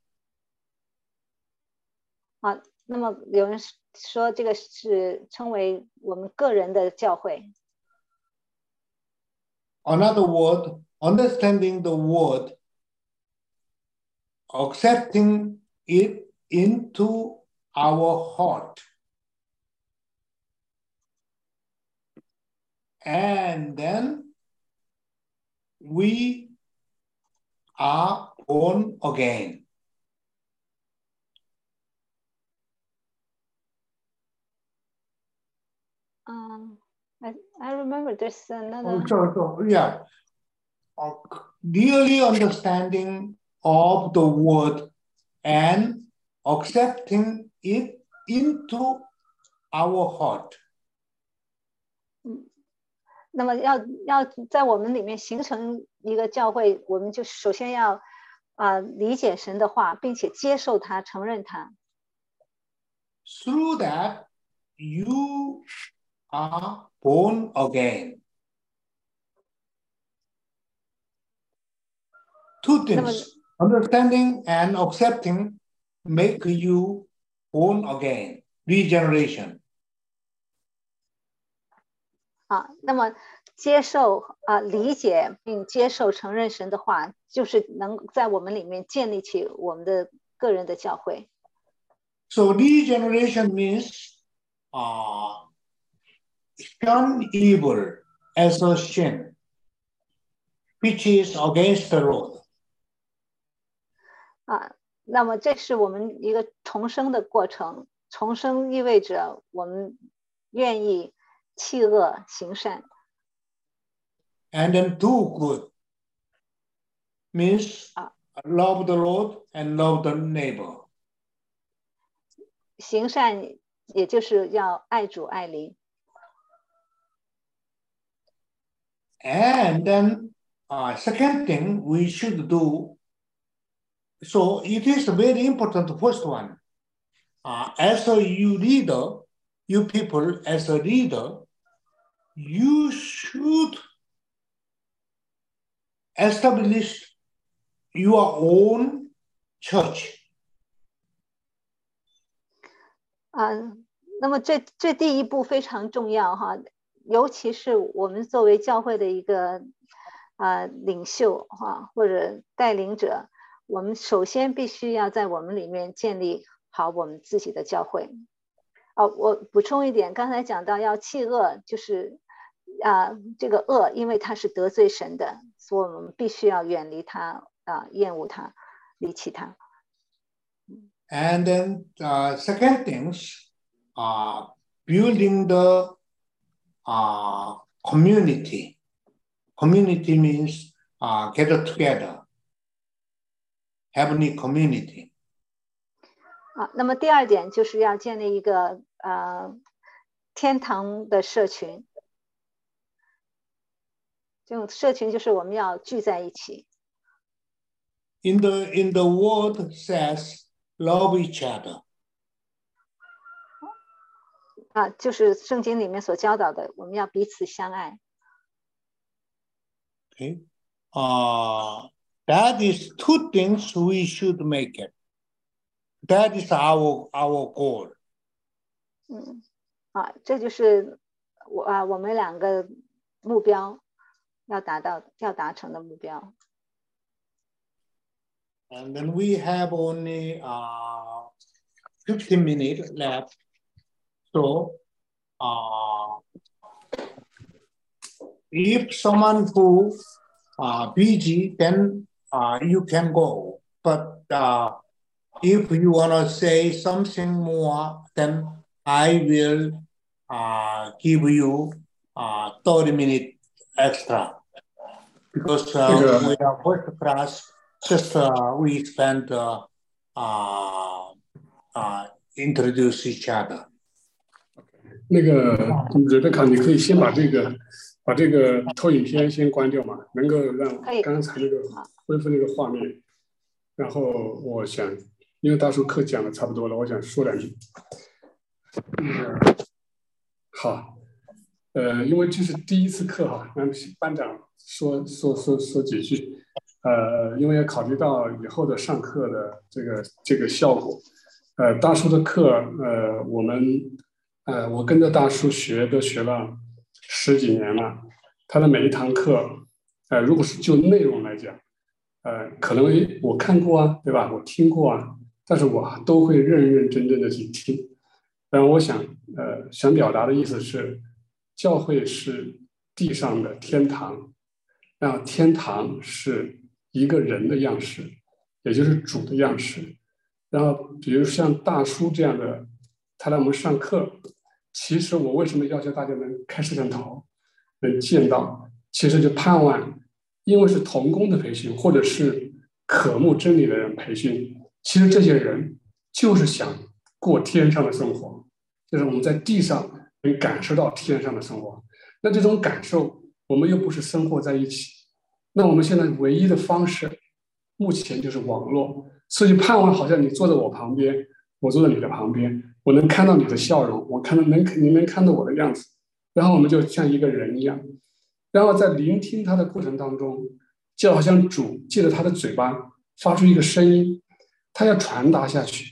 [SPEAKER 2] 好，那么有人说这个是称为我们个人的教会。
[SPEAKER 1] Another word, understanding the word, accepting it into our heart. And then we are born again.
[SPEAKER 2] Um, I I remember there's another.
[SPEAKER 1] Oh, so, so, yeah. Uh, Really understanding of the word and accepting it into our heart.
[SPEAKER 2] 那么要要在我们里面形成一个教会，我们就首先要啊、理解神的话，并且接受它，承认它。
[SPEAKER 1] Through that, you are born again. Two things understanding and accepting make you born again, regeneration.
[SPEAKER 2] 啊，那么接受啊、理解并接受承认神的话，就是能在我们里面建立起我们的个人的教会。
[SPEAKER 1] So, regeneration means uh, shun evil as a sin, which is against the Lord.
[SPEAKER 2] 啊，那么这是我们一个重生的过程。重生意味着我们愿意弃恶行善。
[SPEAKER 1] And then do good means love the Lord and love the neighbor.
[SPEAKER 2] 行善也就是要爱主爱邻。
[SPEAKER 1] And then uh, second thing we should do. So it is very important The first one. Uh, as a you leader, you people as a leader, you should establish your own church.
[SPEAKER 2] 啊，那么这这第一步非常重要哈，尤其是我们作为教会的一个啊领袖哈或者带领者，我们首先必须要在我们里面建立好我们自己的教会。哦，我补充一点，刚才讲到要弃恶，就是啊这个恶，因为它是得罪神的，所以我们必须要远离它啊，厌恶它，离弃它。
[SPEAKER 1] And then uh, second things, uh, building the uh, community. Community means uh, gather together, heavenly community.
[SPEAKER 2] 啊，那么第二点就是要建立一个呃天堂的社群。这种社群就是我们要聚在一起。
[SPEAKER 1] In the in the word says love each other.
[SPEAKER 2] 啊，就是圣经里面所教导的，我们要彼此相爱。
[SPEAKER 1] Okay, uh, that is two things we should make it. That is our our goal.
[SPEAKER 2] 嗯，啊，这就是我啊我们两个目标。要达到要达成的目标。
[SPEAKER 1] And then we have only uh, 15 minutes left. So, uh, if someone who uh, busy, then uh, you can go. But uh, if you want to say something more, then I will uh, give you uh, 30 minutes extra. Because uh,
[SPEAKER 4] Okay.
[SPEAKER 1] we are first class, just uh, we spend uh, uh, uh, introduce each other.
[SPEAKER 4] 那个瑞贝卡，你可以先把这个把这个投影片先关掉嘛，能够让刚才那个恢复那个画面。然后我想，因为大叔课讲的差不多了，我想说两句。嗯，好，呃，因为这是第一次课哈，让班长说说说说几句。呃，因为要考虑到以后的上课的这个这个效果，呃，大叔的课，呃，我们，呃，我跟着大叔学都学了十几年了，他的每一堂课，呃，如果是就内容来讲，呃，可能我看过啊，对吧？我听过啊，但是我都会认认真真的去听。然后我想，呃，想表达的意思是，教会是地上的天堂，然后天堂是。一个人的样式，也就是主的样式。然后，比如像大叔这样的，他来我们上课。其实我为什么要求大家能开摄像头，能见到？其实就盼望，因为是童工的培训，或者是渴慕真理的人培训。其实这些人就是想过天上的生活，就是我们在地上能感受到天上的生活。那这种感受，我们又不是生活在一起。那我们现在唯一的方式，目前就是网络，所以盼望好像你坐在我旁边，我坐在你的旁边，我能看到你的笑容，我看到能你能看到我的样子，然后我们就像一个人一样，然后在聆听他的过程当中，就好像主借着他的嘴巴发出一个声音，他要传达下去。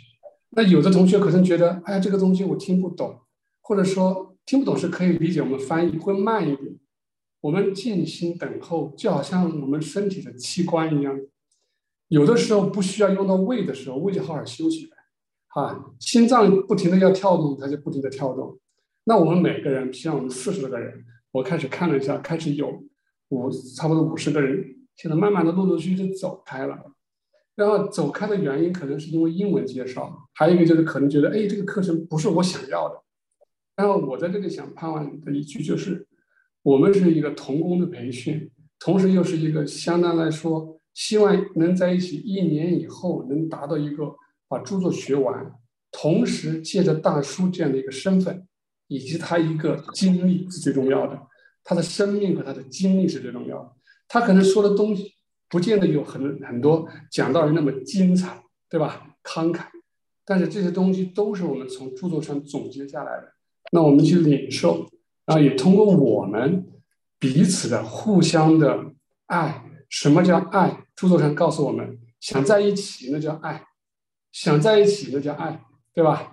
[SPEAKER 4] 那有的同学可能觉得，哎，这个东西我听不懂，或者说听不懂是可以理解，我们翻译会慢一点。我们静心等候，就好像我们身体的器官一样，有的时候不需要用到胃的时候，胃就好好休息呗。啊，心脏不停的要跳动，它就不停的跳动。那我们每个人，像我们四十多个人，我开始看了一下，开始有五差不多五十个人，现在慢慢的陆陆续续走开了。然后走开的原因，可能是因为英文介绍，还有一个就是可能觉得，哎，这个课程不是我想要的。然后我在这里想盼望的一句就是。我们是一个童工的培训，同时又是一个相当来说，希望能在一起一年以后能达到一个把著作学完，同时借着大叔这样的一个身份，以及他一个经历是最重要的，他的生命和他的经历是最重要的。他可能说的东西不见得有很很多讲道人那么精彩，对吧？慷慨，但是这些东西都是我们从著作上总结下来的，那我们去领受。然后，也通过我们彼此的互相的爱，什么叫爱？著作上告诉我们，想在一起那叫爱，想在一起那叫爱，对吧？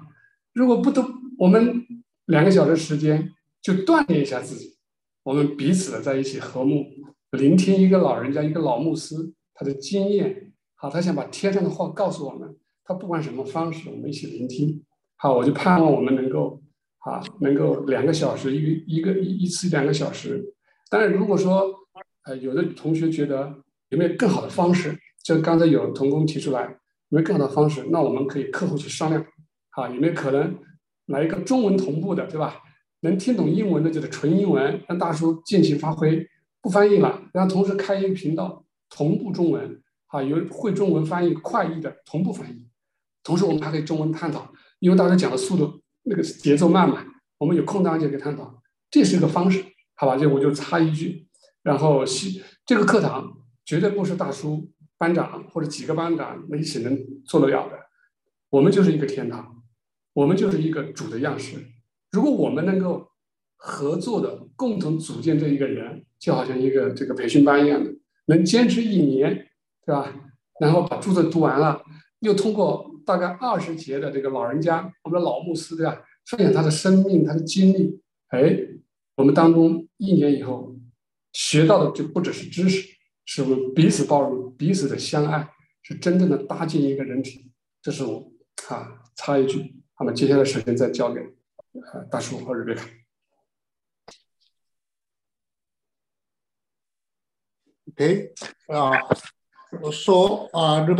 [SPEAKER 4] 如果不都，我们两个小时时间就锻炼一下自己，我们彼此的在一起和睦，聆听一个老人家，一个老牧师他的经验，好，他想把天上的话告诉我们，他不管什么方式，我们一起聆听，好，我就盼望我们能够。啊，能够两个小时一一个一一次两个小时，当然如果说呃有的同学觉得有没有更好的方式，就刚才有同工提出来有没有更好的方式，那我们可以课后去商量，啊有没有可能来一个中文同步的，对吧？能听懂英文的就得纯英文，让大叔尽情发挥，不翻译了，然后同时开一个频道同步中文，啊有会中文翻译快译的同步翻译，同时我们还可以中文探讨，因为大叔讲的速度。那个节奏慢嘛，我们有空档就可以探讨，这是一个方式，好吧？就我就插一句，然后西这个课堂绝对不是大叔班长或者几个班长一起能做得了的，我们就是一个天堂，我们就是一个主的样式。如果我们能够合作的共同组建这一个人，就好像一个这个培训班一样的，能坚持一年，对吧？然后把著作读完了，又通过。大概二十节的这个老人家，我们的老牧师对吧？分享他的生命、他的经历。哎，我们当中一年以后学到的就不只是知识，是我们彼此包容、彼此的相爱，是真正的搭建一个人体。这是我啊，插一句。那么接下来时间再交给呃大叔和瑞贝卡。
[SPEAKER 1] OK 啊，我说啊，这个。